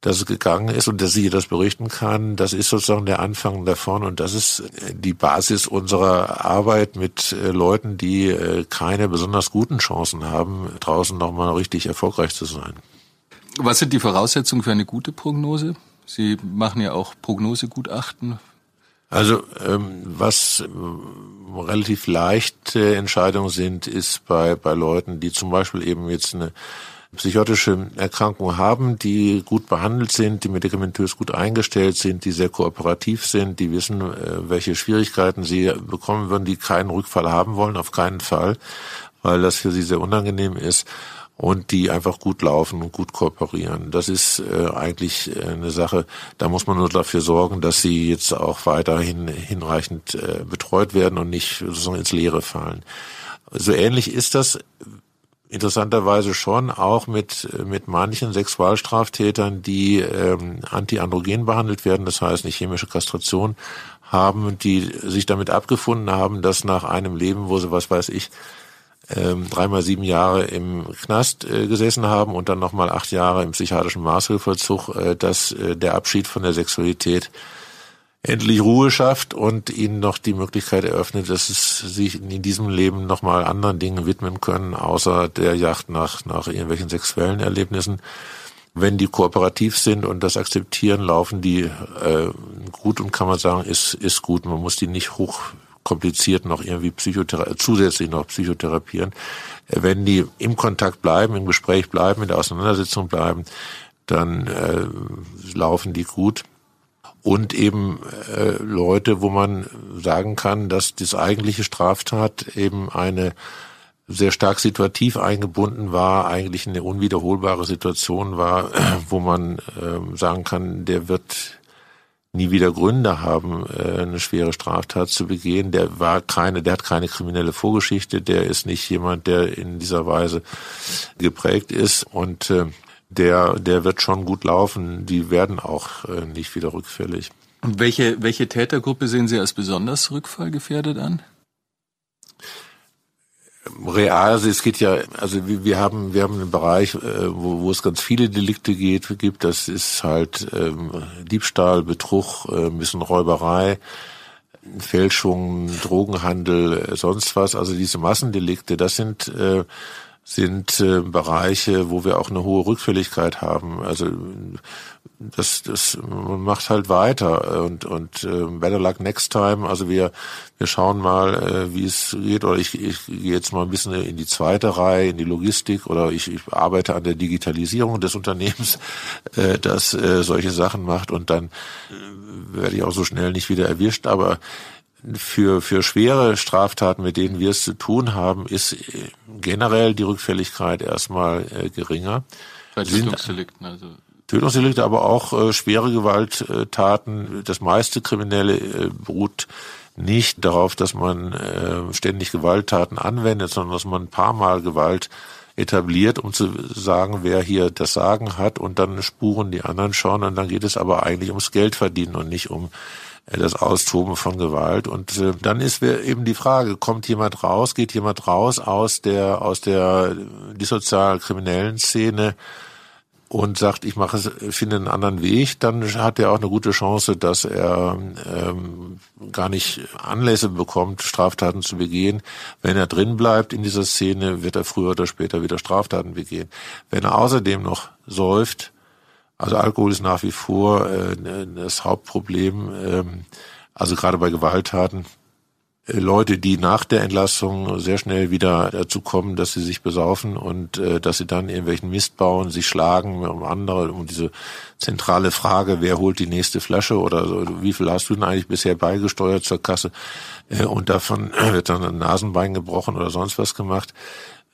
dass es gegangen ist und dass sie das berichten kann. Das ist sozusagen der Anfang davon und das ist äh, die Basis unserer Arbeit mit Leuten, die keine besonders guten Chancen haben, draußen nochmal richtig erfolgreich zu sein. Was sind die Voraussetzungen für eine gute Prognose? Sie machen ja auch Prognosegutachten. Also ähm, was äh, relativ leichte Entscheidungen sind, ist bei, bei Leuten, die zum Beispiel eben jetzt eine psychotische Erkrankung haben, die gut behandelt sind, die medikamentös gut eingestellt sind, die sehr kooperativ sind, die wissen, äh, welche Schwierigkeiten sie bekommen würden, die keinen Rückfall haben wollen, auf keinen Fall, weil das für sie sehr unangenehm ist und die einfach gut laufen und gut kooperieren. Das ist äh, eigentlich äh, eine Sache, da muss man nur dafür sorgen, dass sie jetzt auch weiterhin hinreichend äh, betreut werden und nicht sozusagen ins Leere fallen. So ähnlich ist das interessanterweise schon auch mit, mit manchen Sexualstraftätern, die ähm, antiandrogen behandelt werden, das heißt nicht chemische Kastration haben, die sich damit abgefunden haben, dass nach einem Leben, wo sie, was weiß ich, ähm, dreimal sieben Jahre im Knast äh, gesessen haben und dann nochmal acht Jahre im psychiatrischen Maßregelvollzug, äh, dass äh, der Abschied von der Sexualität endlich Ruhe schafft und ihnen noch die Möglichkeit eröffnet, dass es sich in diesem Leben nochmal anderen Dingen widmen können, außer der Yacht nach, nach irgendwelchen sexuellen Erlebnissen. wenn die kooperativ sind und das akzeptieren, laufen die äh, gut und kann man sagen, ist, ist gut. Man muss die nicht hoch kompliziert noch irgendwie Psychothera zusätzlich noch psychotherapieren. Wenn die im Kontakt bleiben, im Gespräch bleiben, in der Auseinandersetzung bleiben, dann äh, laufen die gut. Und eben äh, Leute, wo man sagen kann, dass das eigentliche Straftat eben eine sehr stark situativ eingebunden war, eigentlich eine unwiederholbare Situation war, <clears throat> wo man äh, sagen kann, der wird nie wieder Gründe haben, äh, eine schwere Straftat zu begehen. Der war keine, der hat keine kriminelle Vorgeschichte, der ist nicht jemand, der in dieser Weise geprägt ist und äh, der, der wird schon gut laufen. Die werden auch äh, nicht wieder rückfällig. Und welche, welche Tätergruppe sehen Sie als besonders rückfallgefährdet an? real, also es geht ja, also wir, wir haben wir haben einen Bereich, äh, wo, wo es ganz viele Delikte geht, gibt. Das ist halt ähm, Diebstahl, Betrug, äh, ein bisschen Räuberei, Fälschung, Drogenhandel, äh, sonst was. Also diese Massendelikte, das sind äh, sind äh, Bereiche, wo wir auch eine hohe Rückfälligkeit haben. Also das, das man macht halt weiter und und äh, better luck next time. Also wir wir schauen mal, äh, wie es geht. Oder ich, ich gehe jetzt mal ein bisschen in die zweite Reihe, in die Logistik oder ich, ich arbeite an der Digitalisierung des Unternehmens, äh, das äh, solche Sachen macht und dann äh, werde ich auch so schnell nicht wieder erwischt. Aber für, für schwere Straftaten, mit denen wir es zu tun haben, ist generell die Rückfälligkeit erstmal äh, geringer. Bei Tötungsdelikten also. Tötungsdelikte, aber auch äh, schwere Gewalttaten. Das meiste Kriminelle äh, beruht nicht darauf, dass man äh, ständig Gewalttaten anwendet, sondern dass man ein paar Mal Gewalt etabliert, um zu sagen, wer hier das Sagen hat und dann spuren die anderen schon und dann geht es aber eigentlich ums Geld verdienen und nicht um äh, das Austoben von Gewalt. Und äh, dann ist eben die Frage, kommt jemand raus, geht jemand raus aus der, aus der dissozial kriminellen Szene und sagt, ich mache finde einen anderen Weg, dann hat er auch eine gute Chance, dass er ähm, gar nicht Anlässe bekommt, Straftaten zu begehen. Wenn er drin bleibt in dieser Szene, wird er früher oder später wieder Straftaten begehen. Wenn er außerdem noch säuft, also Alkohol ist nach wie vor äh, das Hauptproblem. Ähm, also gerade bei Gewalttaten. Äh, Leute, die nach der Entlassung sehr schnell wieder dazu kommen, dass sie sich besaufen und äh, dass sie dann irgendwelchen Mist bauen, sich schlagen um andere, um diese zentrale Frage, wer holt die nächste Flasche oder so, wie viel hast du denn eigentlich bisher beigesteuert zur Kasse äh, und davon <clears throat> wird dann ein Nasenbein gebrochen oder sonst was gemacht.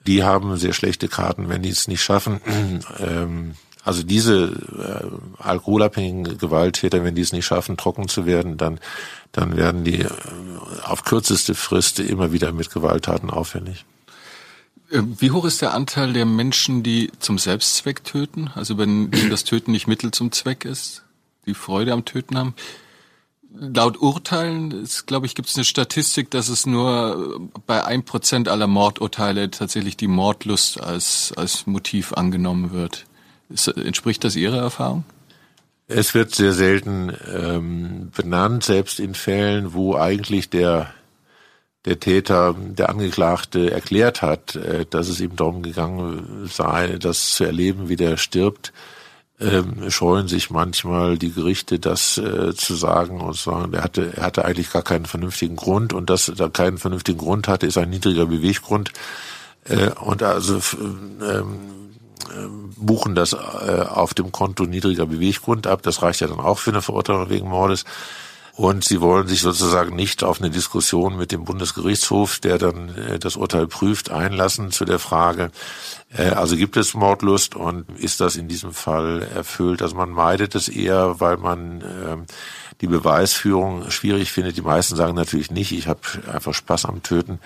Die haben sehr schlechte Karten, wenn die es nicht schaffen, <clears throat> ähm, also diese äh, alkoholabhängigen Gewalttäter, wenn die es nicht schaffen, trocken zu werden, dann, dann werden die äh, auf kürzeste Frist immer wieder mit Gewalttaten auffällig. Äh, wie hoch ist der Anteil der Menschen, die zum Selbstzweck töten? Also wenn <clears throat> das Töten nicht Mittel zum Zweck ist, die Freude am Töten haben? Laut Urteilen, ist, glaube ich, gibt es eine Statistik, dass es nur bei ein Prozent aller Mordurteile tatsächlich die Mordlust als, als Motiv angenommen wird. Entspricht das Ihrer Erfahrung? Es wird sehr selten ähm, benannt, selbst in Fällen, wo eigentlich der der Täter, der Angeklagte erklärt hat, äh, dass es ihm darum gegangen sei, das zu erleben, wie der stirbt, ähm, scheuen sich manchmal die Gerichte, das äh, zu sagen und sagen, er hatte, er hatte eigentlich gar keinen vernünftigen Grund und dass er keinen vernünftigen Grund hatte, ist ein niedriger Beweggrund. Äh, und also ähm, buchen das äh, auf dem Konto niedriger Beweggrund ab. Das reicht ja dann auch für eine Verurteilung wegen Mordes. Und sie wollen sich sozusagen nicht auf eine Diskussion mit dem Bundesgerichtshof, der dann äh, das Urteil prüft, einlassen zu der Frage, äh, also gibt es Mordlust und ist das in diesem Fall erfüllt? Also man meidet es eher, weil man äh, die Beweisführung schwierig findet. Die meisten sagen natürlich nicht, ich habe einfach Spaß am Töten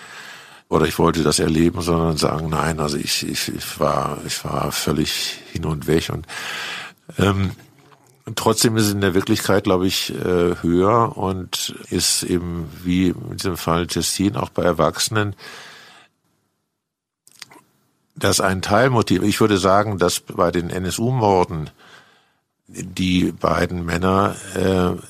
oder ich wollte das erleben, sondern sagen, nein, also ich, ich, ich war, ich war völlig hin und weg. Und ähm, Trotzdem ist es in der Wirklichkeit, glaube ich, äh, höher und ist eben wie in diesem Fall Tessin auch bei Erwachsenen, dass ein Teilmotiv, ich würde sagen, dass bei den NSU-Morden die beiden Männer äh,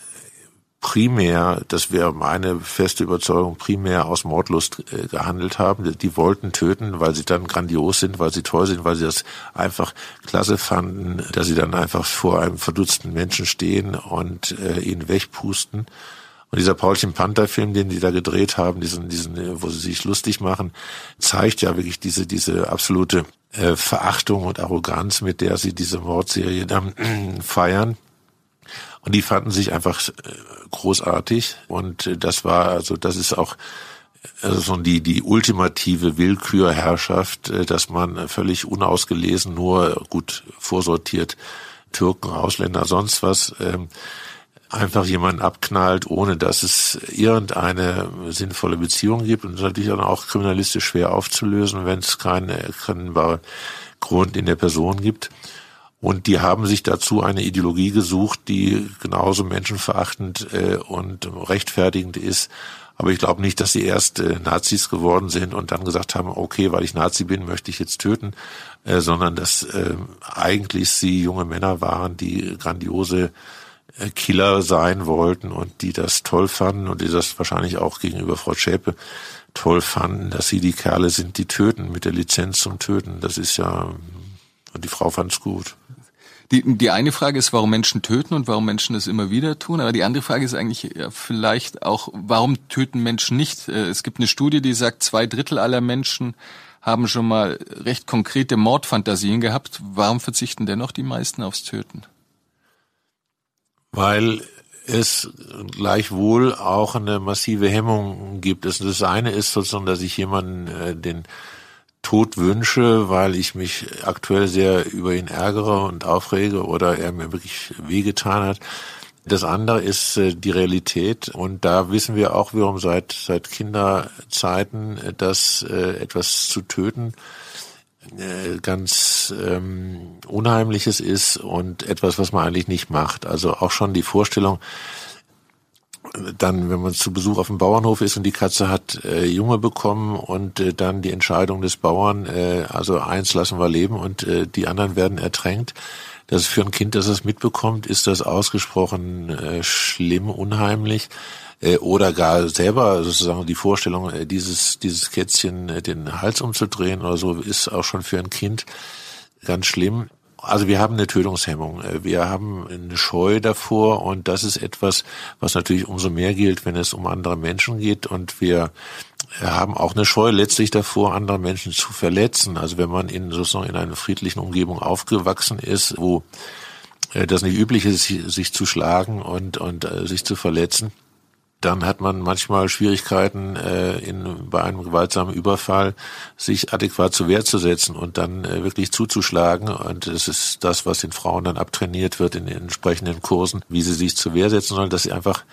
primär, das wäre meine feste Überzeugung, primär aus Mordlust äh, gehandelt haben. Die wollten töten, weil sie dann grandios sind, weil sie toll sind, weil sie das einfach klasse fanden, dass sie dann einfach vor einem verdutzten Menschen stehen und äh, ihn wegpusten. Und dieser Paulchen Panther Film, den die da gedreht haben, diesen, diesen, wo sie sich lustig machen, zeigt ja wirklich diese, diese absolute äh, Verachtung und Arroganz, mit der sie diese Mordserie dann äh, <clears throat> feiern. Und die fanden sich einfach äh, großartig. Und äh, das war, also das ist auch also so die, die ultimative Willkürherrschaft, äh, dass man völlig unausgelesen, nur gut vorsortiert Türken, Ausländer, sonst was, ähm, einfach jemanden abknallt, ohne dass es irgendeine sinnvolle Beziehung gibt und natürlich dann auch kriminalistisch schwer aufzulösen, wenn es keinen erkennbaren Grund in der Person gibt. Und die haben sich dazu eine Ideologie gesucht, die genauso menschenverachtend äh, und rechtfertigend ist. Aber ich glaube nicht, dass sie erst äh, Nazis geworden sind und dann gesagt haben, okay, weil ich Nazi bin, möchte ich jetzt töten, äh, sondern dass äh, eigentlich sie junge Männer waren, die grandiose äh, Killer sein wollten und die das toll fanden und die das wahrscheinlich auch gegenüber Frau Schäpe toll fanden, dass sie die Kerle sind, die töten mit der Lizenz zum Töten. Das ist ja, die Frau fand es gut. Die, die eine Frage ist, warum Menschen töten und warum Menschen es immer wieder tun. Aber die andere Frage ist eigentlich ja, vielleicht auch, warum töten Menschen nicht? Äh, es gibt eine Studie, die sagt, zwei Drittel aller Menschen haben schon mal recht konkrete Mordfantasien gehabt. Warum verzichten dennoch die meisten aufs Töten? weil es gleichwohl auch eine massive Hemmung gibt. Das eine ist sozusagen, dass ich jemanden äh, den Tod wünsche, weil ich mich aktuell sehr über ihn ärgere und aufrege oder er mir wirklich wehgetan hat. Das andere ist äh, die Realität und da wissen wir auch wiederum seit seit Kinderzeiten, dass äh, etwas zu töten äh, ganz ähm, Unheimliches ist und etwas, was man eigentlich nicht macht. Also auch schon die Vorstellung, dann, wenn man zu Besuch auf dem Bauernhof ist und die Katze hat äh, Junge bekommen und äh, dann die Entscheidung des Bauern, äh, also eins lassen wir leben und äh, die anderen werden ertränkt. Das ist für ein Kind, das es mitbekommt, ist das ausgesprochen äh, schlimm, unheimlich äh, oder gar selber sozusagen die Vorstellung, äh, dieses, dieses Kätzchen äh, den Hals umzudrehen oder so, ist auch schon für ein Kind ganz schlimm. Also wir haben eine Tötungshemmung, äh, wir haben eine Scheu davor und das ist etwas, was natürlich umso mehr gilt, wenn es um andere Menschen geht und wir haben auch eine Scheu letztlich davor, andere Menschen zu verletzen. Also wenn man in sozusagen in einer friedlichen Umgebung aufgewachsen ist, wo das nicht üblich ist, sich zu schlagen und, und sich zu verletzen, dann hat man manchmal Schwierigkeiten, äh, in, bei einem gewaltsamen Überfall sich adäquat zur Wehr zu setzen und dann äh, wirklich zuzuschlagen. Und das ist das, was den Frauen dann abtrainiert wird in den entsprechenden Kursen, wie sie sich zur Wehr setzen sollen, dass sie einfach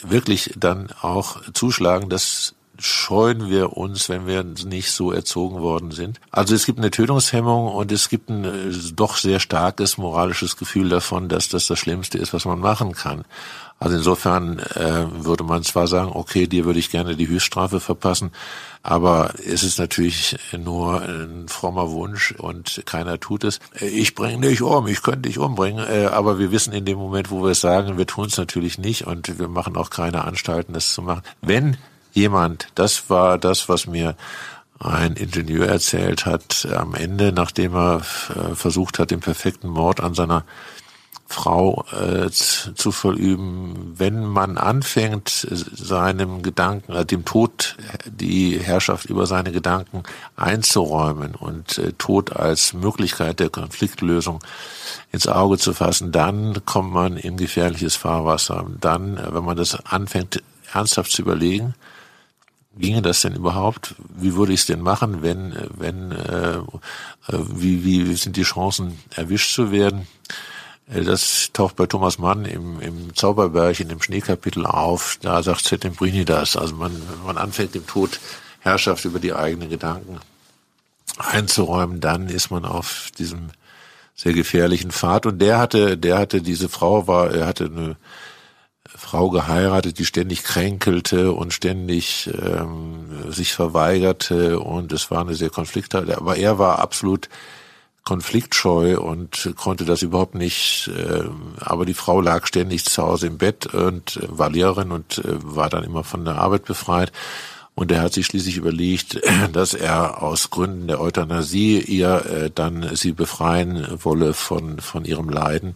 wirklich dann auch zuschlagen. Das scheuen wir uns, wenn wir nicht so erzogen worden sind. Also es gibt eine Tötungshemmung und es gibt ein äh, doch sehr starkes moralisches Gefühl davon, dass das das Schlimmste ist, was man machen kann. Also insofern äh, würde man zwar sagen, okay, dir würde ich gerne die Höchststrafe verpassen, aber es ist natürlich nur ein frommer Wunsch und keiner tut es. Ich bringe dich um, ich könnte dich umbringen, äh, aber wir wissen in dem Moment, wo wir es sagen, wir tun es natürlich nicht und wir machen auch keine Anstalten, das zu machen. Wenn jemand, das war das, was mir ein Ingenieur erzählt hat, am Ende, nachdem er äh, versucht hat, den perfekten Mord an seiner Frau äh, zu verüben, wenn man anfängt, seinem Gedanken, äh, dem Tod die Herrschaft über seine Gedanken einzuräumen und äh, Tod als Möglichkeit der Konfliktlösung ins Auge zu fassen, dann kommt man in gefährliches Fahrwasser. Dann, äh, wenn man das anfängt, ernsthaft zu überlegen, ginge das denn überhaupt? Wie würde ich es denn machen, wenn, wenn, äh, äh wie, wie sind die Chancen, erwischt zu werden? Äh, das taucht bei Thomas Mann im, im Zauberberg in dem Schneekapitel auf. Da sagt Settembrini das. Also man, man anfängt, dem Tod Herrschaft über die eigenen Gedanken einzuräumen, dann ist man auf diesem sehr gefährlichen Pfad. Und der hatte, der hatte diese Frau war, er hatte eine Frau geheiratet, die ständig kränkelte und ständig ähm, sich verweigerte und es war eine sehr konflikthaft. Aber er war absolut konfliktscheu und konnte das überhaupt nicht. Äh, aber die Frau lag ständig zu Hause im Bett und äh, war Lehrerin und äh, war dann immer von der Arbeit befreit. Und er hat sich schließlich überlegt, <clears throat> dass er aus Gründen der Euthanasie ihr dann sie befreien wolle von, von ihrem Leiden.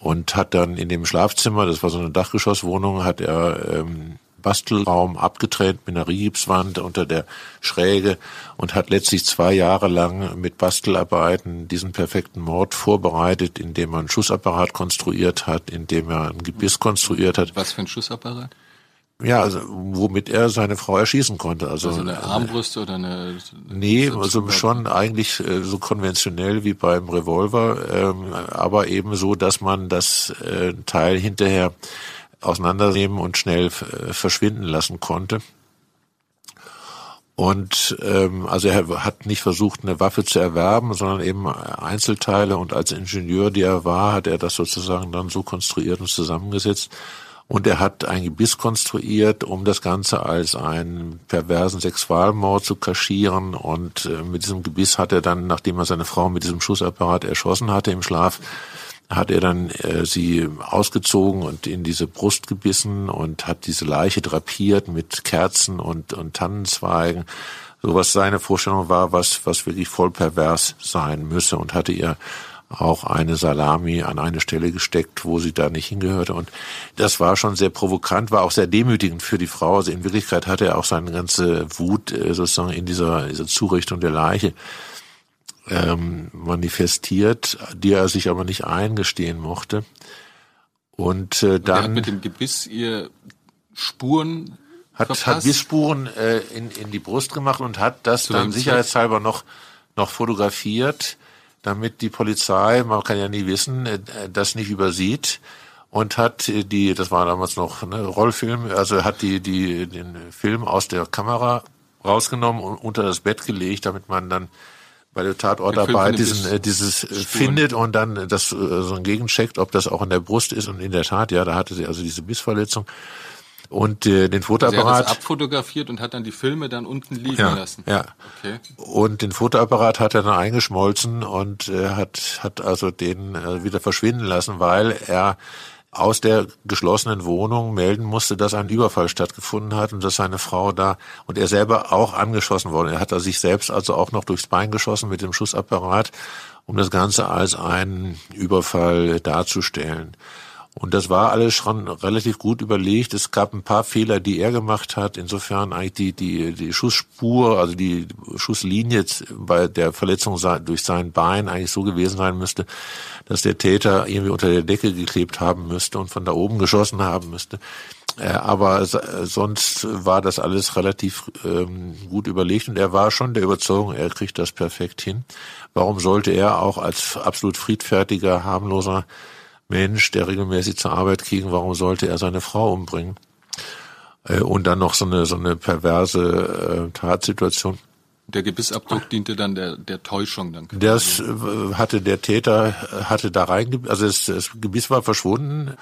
Und hat dann in dem Schlafzimmer, das war so eine Dachgeschosswohnung, hat er ähm, Bastelraum abgetrennt mit einer Rigipswand unter der Schräge und hat letztlich zwei Jahre lang mit Bastelarbeiten diesen perfekten Mord vorbereitet, indem er einen Schussapparat konstruiert hat, indem er ein Gebiss konstruiert hat. Was für ein Schussapparat? Ja, also, womit er seine Frau erschießen konnte. Also, also eine Armbrust oder eine? Nee, also schon eigentlich äh, so konventionell wie beim Revolver, ähm, aber eben so, dass man das äh, Teil hinterher auseinandernehmen und schnell äh, verschwinden lassen konnte. Und ähm, also er hat nicht versucht, eine Waffe zu erwerben, sondern eben Einzelteile. Und als Ingenieur, die er war, hat er das sozusagen dann so konstruiert und zusammengesetzt. Und er hat ein Gebiss konstruiert, um das Ganze als einen perversen Sexualmord zu kaschieren. Und äh, mit diesem Gebiss hat er dann, nachdem er seine Frau mit diesem Schussapparat erschossen hatte im Schlaf, hat er dann äh, sie ausgezogen und in diese Brust gebissen und hat diese Leiche drapiert mit Kerzen und, und Tannenzweigen, so was seine Vorstellung war, was, was wirklich voll pervers sein müsse und hatte ihr auch eine Salami an eine Stelle gesteckt, wo sie da nicht hingehörte. Und das war schon sehr provokant, war auch sehr demütigend für die Frau. Also in Wirklichkeit hatte er auch seine ganze Wut äh, sozusagen in dieser, dieser Zurichtung der Leiche ähm, manifestiert, die er sich aber nicht eingestehen mochte. Und äh, dann und hat mit dem Gebiss ihr Spuren hat, verpasst? hat Bissspuren äh, in, in die Brust gemacht und hat das Zu dann sicherheitshalber noch noch fotografiert, damit die Polizei, man kann ja nie wissen, äh, das nicht übersieht und hat die, das war damals noch ne, Rollfilm, also hat die die den Film aus der Kamera rausgenommen und unter das Bett gelegt, damit man dann bei der Tatortarbeit diesen, äh, dieses äh, findet und dann das äh, so ein Gegencheckt, ob das auch in der Brust ist und in der Tat, ja, da hatte sie also diese Bissverletzung und äh, den Fotoapparat. Also er hat das abfotografiert und hat dann die Filme dann unten liegen ja, lassen. Ja. Okay. Und den Fotoapparat hat er dann eingeschmolzen und äh, hat hat also den äh, wieder verschwinden lassen, weil er aus der geschlossenen Wohnung melden musste, dass ein Überfall stattgefunden hat und dass seine Frau da und er selber auch angeschossen wurde. Er hat er sich selbst also auch noch durchs Bein geschossen mit dem Schussapparat, um das Ganze als einen Überfall darzustellen. Und das war alles schon relativ gut überlegt. Es gab ein paar Fehler, die er gemacht hat. Insofern eigentlich die, die, die Schussspur, also die Schusslinie bei der Verletzung durch sein Bein eigentlich so gewesen sein müsste, dass der Täter irgendwie unter der Decke geklebt haben müsste und von da oben geschossen haben müsste. Äh, aber sonst war das alles relativ ähm, gut überlegt und er war schon der Überzeugung, er kriegt das perfekt hin. Warum sollte er auch als absolut friedfertiger, harmloser Mensch, der regelmäßig zur Arbeit ging, warum sollte er seine Frau umbringen? Äh, und dann noch so eine, so eine perverse äh, Tatsituation. Der Gebissabdruck diente dann der, der Täuschung dann. Das äh, hatte der Täter, hatte da rein, also das, das Gebiss war verschwunden.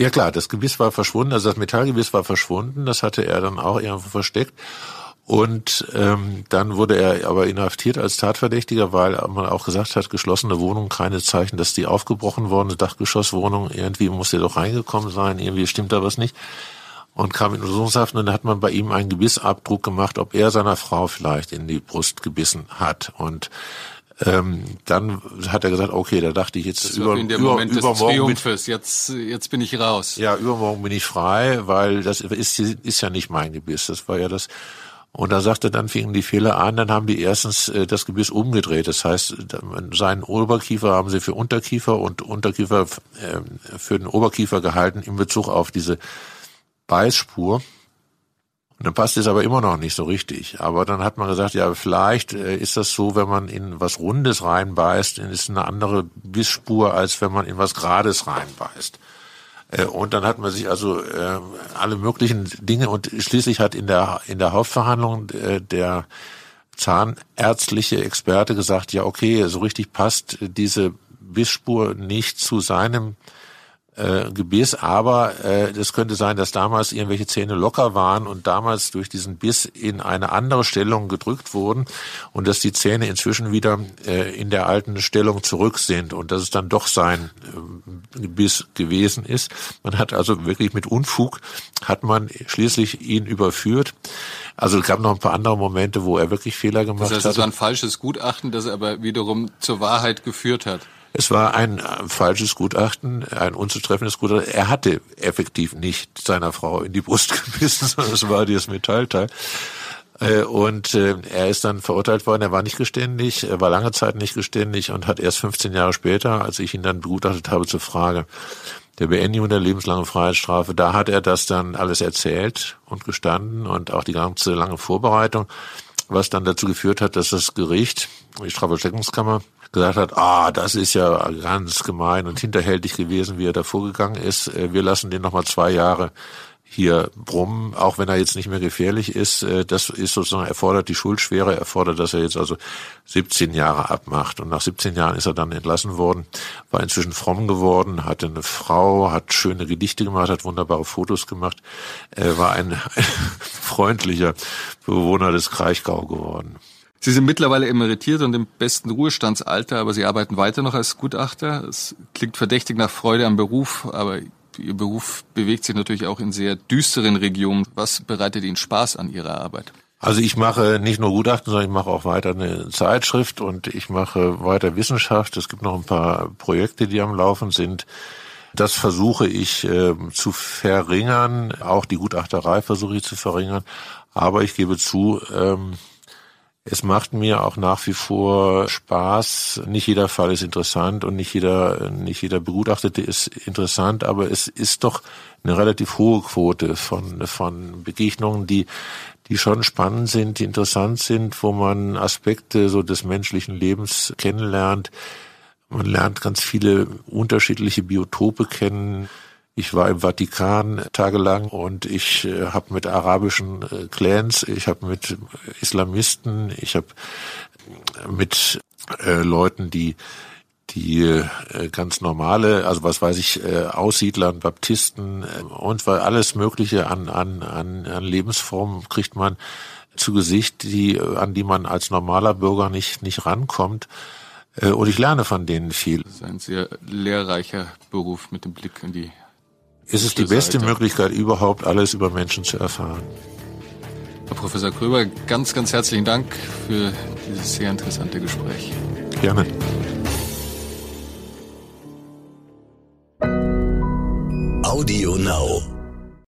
Ja klar, das Gebiss war verschwunden, also das Metallgebiss war verschwunden, das hatte er dann auch irgendwo versteckt. Und ähm, dann wurde er aber inhaftiert als Tatverdächtiger, weil man auch gesagt hat, geschlossene Wohnung, keine Zeichen, dass die aufgebrochen worden, eine Dachgeschosswohnung, irgendwie muss er doch reingekommen sein, irgendwie stimmt da was nicht. Und kam in Untersuchungshaft und dann hat man bei ihm einen Gebissabdruck gemacht, ob er seiner Frau vielleicht in die Brust gebissen hat. Und ähm, dann hat er gesagt, okay, da dachte ich jetzt das über, über, Moment übermorgen Triumphes. Jetzt, jetzt bin ich raus. Ja, übermorgen bin ich frei, weil das ist, ist ja nicht mein Gebiss. Das war ja das und er sagte, dann fingen die Fehler an, dann haben die erstens äh, das Gebiss umgedreht. Das heißt, seinen Oberkiefer haben sie für Unterkiefer und Unterkiefer äh, für den Oberkiefer gehalten in Bezug auf diese Beißspur. Und dann passt es aber immer noch nicht so richtig. Aber dann hat man gesagt, ja, vielleicht äh, ist das so, wenn man in was Rundes reinbeißt, dann ist eine andere Bissspur, als wenn man in was Grades reinbeißt. Äh, und dann hat man sich also äh, alle möglichen Dinge und schließlich hat in der in der Hauptverhandlung äh, der zahnärztliche Experte gesagt, ja okay, so richtig passt diese Bissspur nicht zu seinem äh, Gebiss, aber äh, es könnte sein, dass damals irgendwelche Zähne locker waren und damals durch diesen Biss in eine andere Stellung gedrückt wurden und dass die Zähne inzwischen wieder äh, in der alten Stellung zurück sind und dass es dann doch sein äh, Biss gewesen ist. Man hat also wirklich mit Unfug hat man schließlich ihn überführt. Also es gab noch ein paar andere Momente, wo er wirklich Fehler gemacht hat. Das heißt, es war ein falsches Gutachten, das aber wiederum zur Wahrheit geführt hat. Es war ein äh, falsches Gutachten, ein unzutreffendes Gutachten. Er hatte effektiv nicht seiner Frau in die Brust <laughs> gebissen, sondern es war dieses Metallteil. Äh, und äh, er ist dann verurteilt worden. Er war nicht geständig, er war lange Zeit nicht geständig und hat erst 15 Jahre später, als ich ihn dann begutachtet habe zur Frage der Beendigung der lebenslangen Freiheitsstrafe, da hat er das dann alles erzählt und gestanden und auch die ganze lange Vorbereitung, was dann dazu geführt hat, dass das Gericht, die Strafvollstreckungskammer, gesagt hat, ah, das ist ja ganz gemein und hinterhältig gewesen, wie er da vorgegangen ist. Äh, wir lassen den nochmal zwei Jahre hier brummen, auch wenn er jetzt nicht mehr gefährlich ist. Äh, das ist sozusagen erfordert die Schuldschwere, erfordert, dass er jetzt also 17 Jahre abmacht. Und nach 17 Jahren ist er dann entlassen worden, war inzwischen fromm geworden, hatte eine Frau, hat schöne Gedichte gemacht, hat wunderbare Fotos gemacht, er war ein <laughs> freundlicher Bewohner des Kraichgau geworden. Sie sind mittlerweile emeritiert und im besten Ruhestandsalter, aber Sie arbeiten weiter noch als Gutachter. Es klingt verdächtig nach Freude am Beruf, aber Ihr Beruf bewegt sich natürlich auch in sehr düsteren Regionen. Was bereitet Ihnen Spaß an Ihrer Arbeit? Also ich mache nicht nur Gutachten, sondern ich mache auch weiter eine Zeitschrift und ich mache weiter Wissenschaft. Es gibt noch ein paar Projekte, die am Laufen sind. Das versuche ich äh, zu verringern. Auch die Gutachterei versuche ich zu verringern. Aber ich gebe zu, ähm, es macht mir auch nach wie vor Spaß. Nicht jeder Fall ist interessant und nicht jeder, nicht jeder Begutachtete ist interessant, aber es ist doch eine relativ hohe Quote von, von Begegnungen, die, die schon spannend sind, die interessant sind, wo man Aspekte so des menschlichen Lebens kennenlernt. Man lernt ganz viele unterschiedliche Biotope kennen. Ich war im Vatikan tagelang und ich äh, habe mit arabischen äh, Clans, ich habe mit Islamisten, ich habe mit äh, Leuten, die die äh, ganz normale, also was weiß ich, äh, Aussiedlern, Baptisten äh, und weil alles Mögliche an, an, an, an Lebensformen kriegt man zu Gesicht, die, an die man als normaler Bürger nicht, nicht rankommt. Äh, und ich lerne von denen viel. Das ist ein sehr lehrreicher Beruf mit dem Blick in die ist Es die beste Alter. Möglichkeit überhaupt, alles über Menschen zu erfahren. Herr Professor Kröber, ganz, ganz herzlichen Dank für dieses sehr interessante Gespräch. Gerne. Audio Now.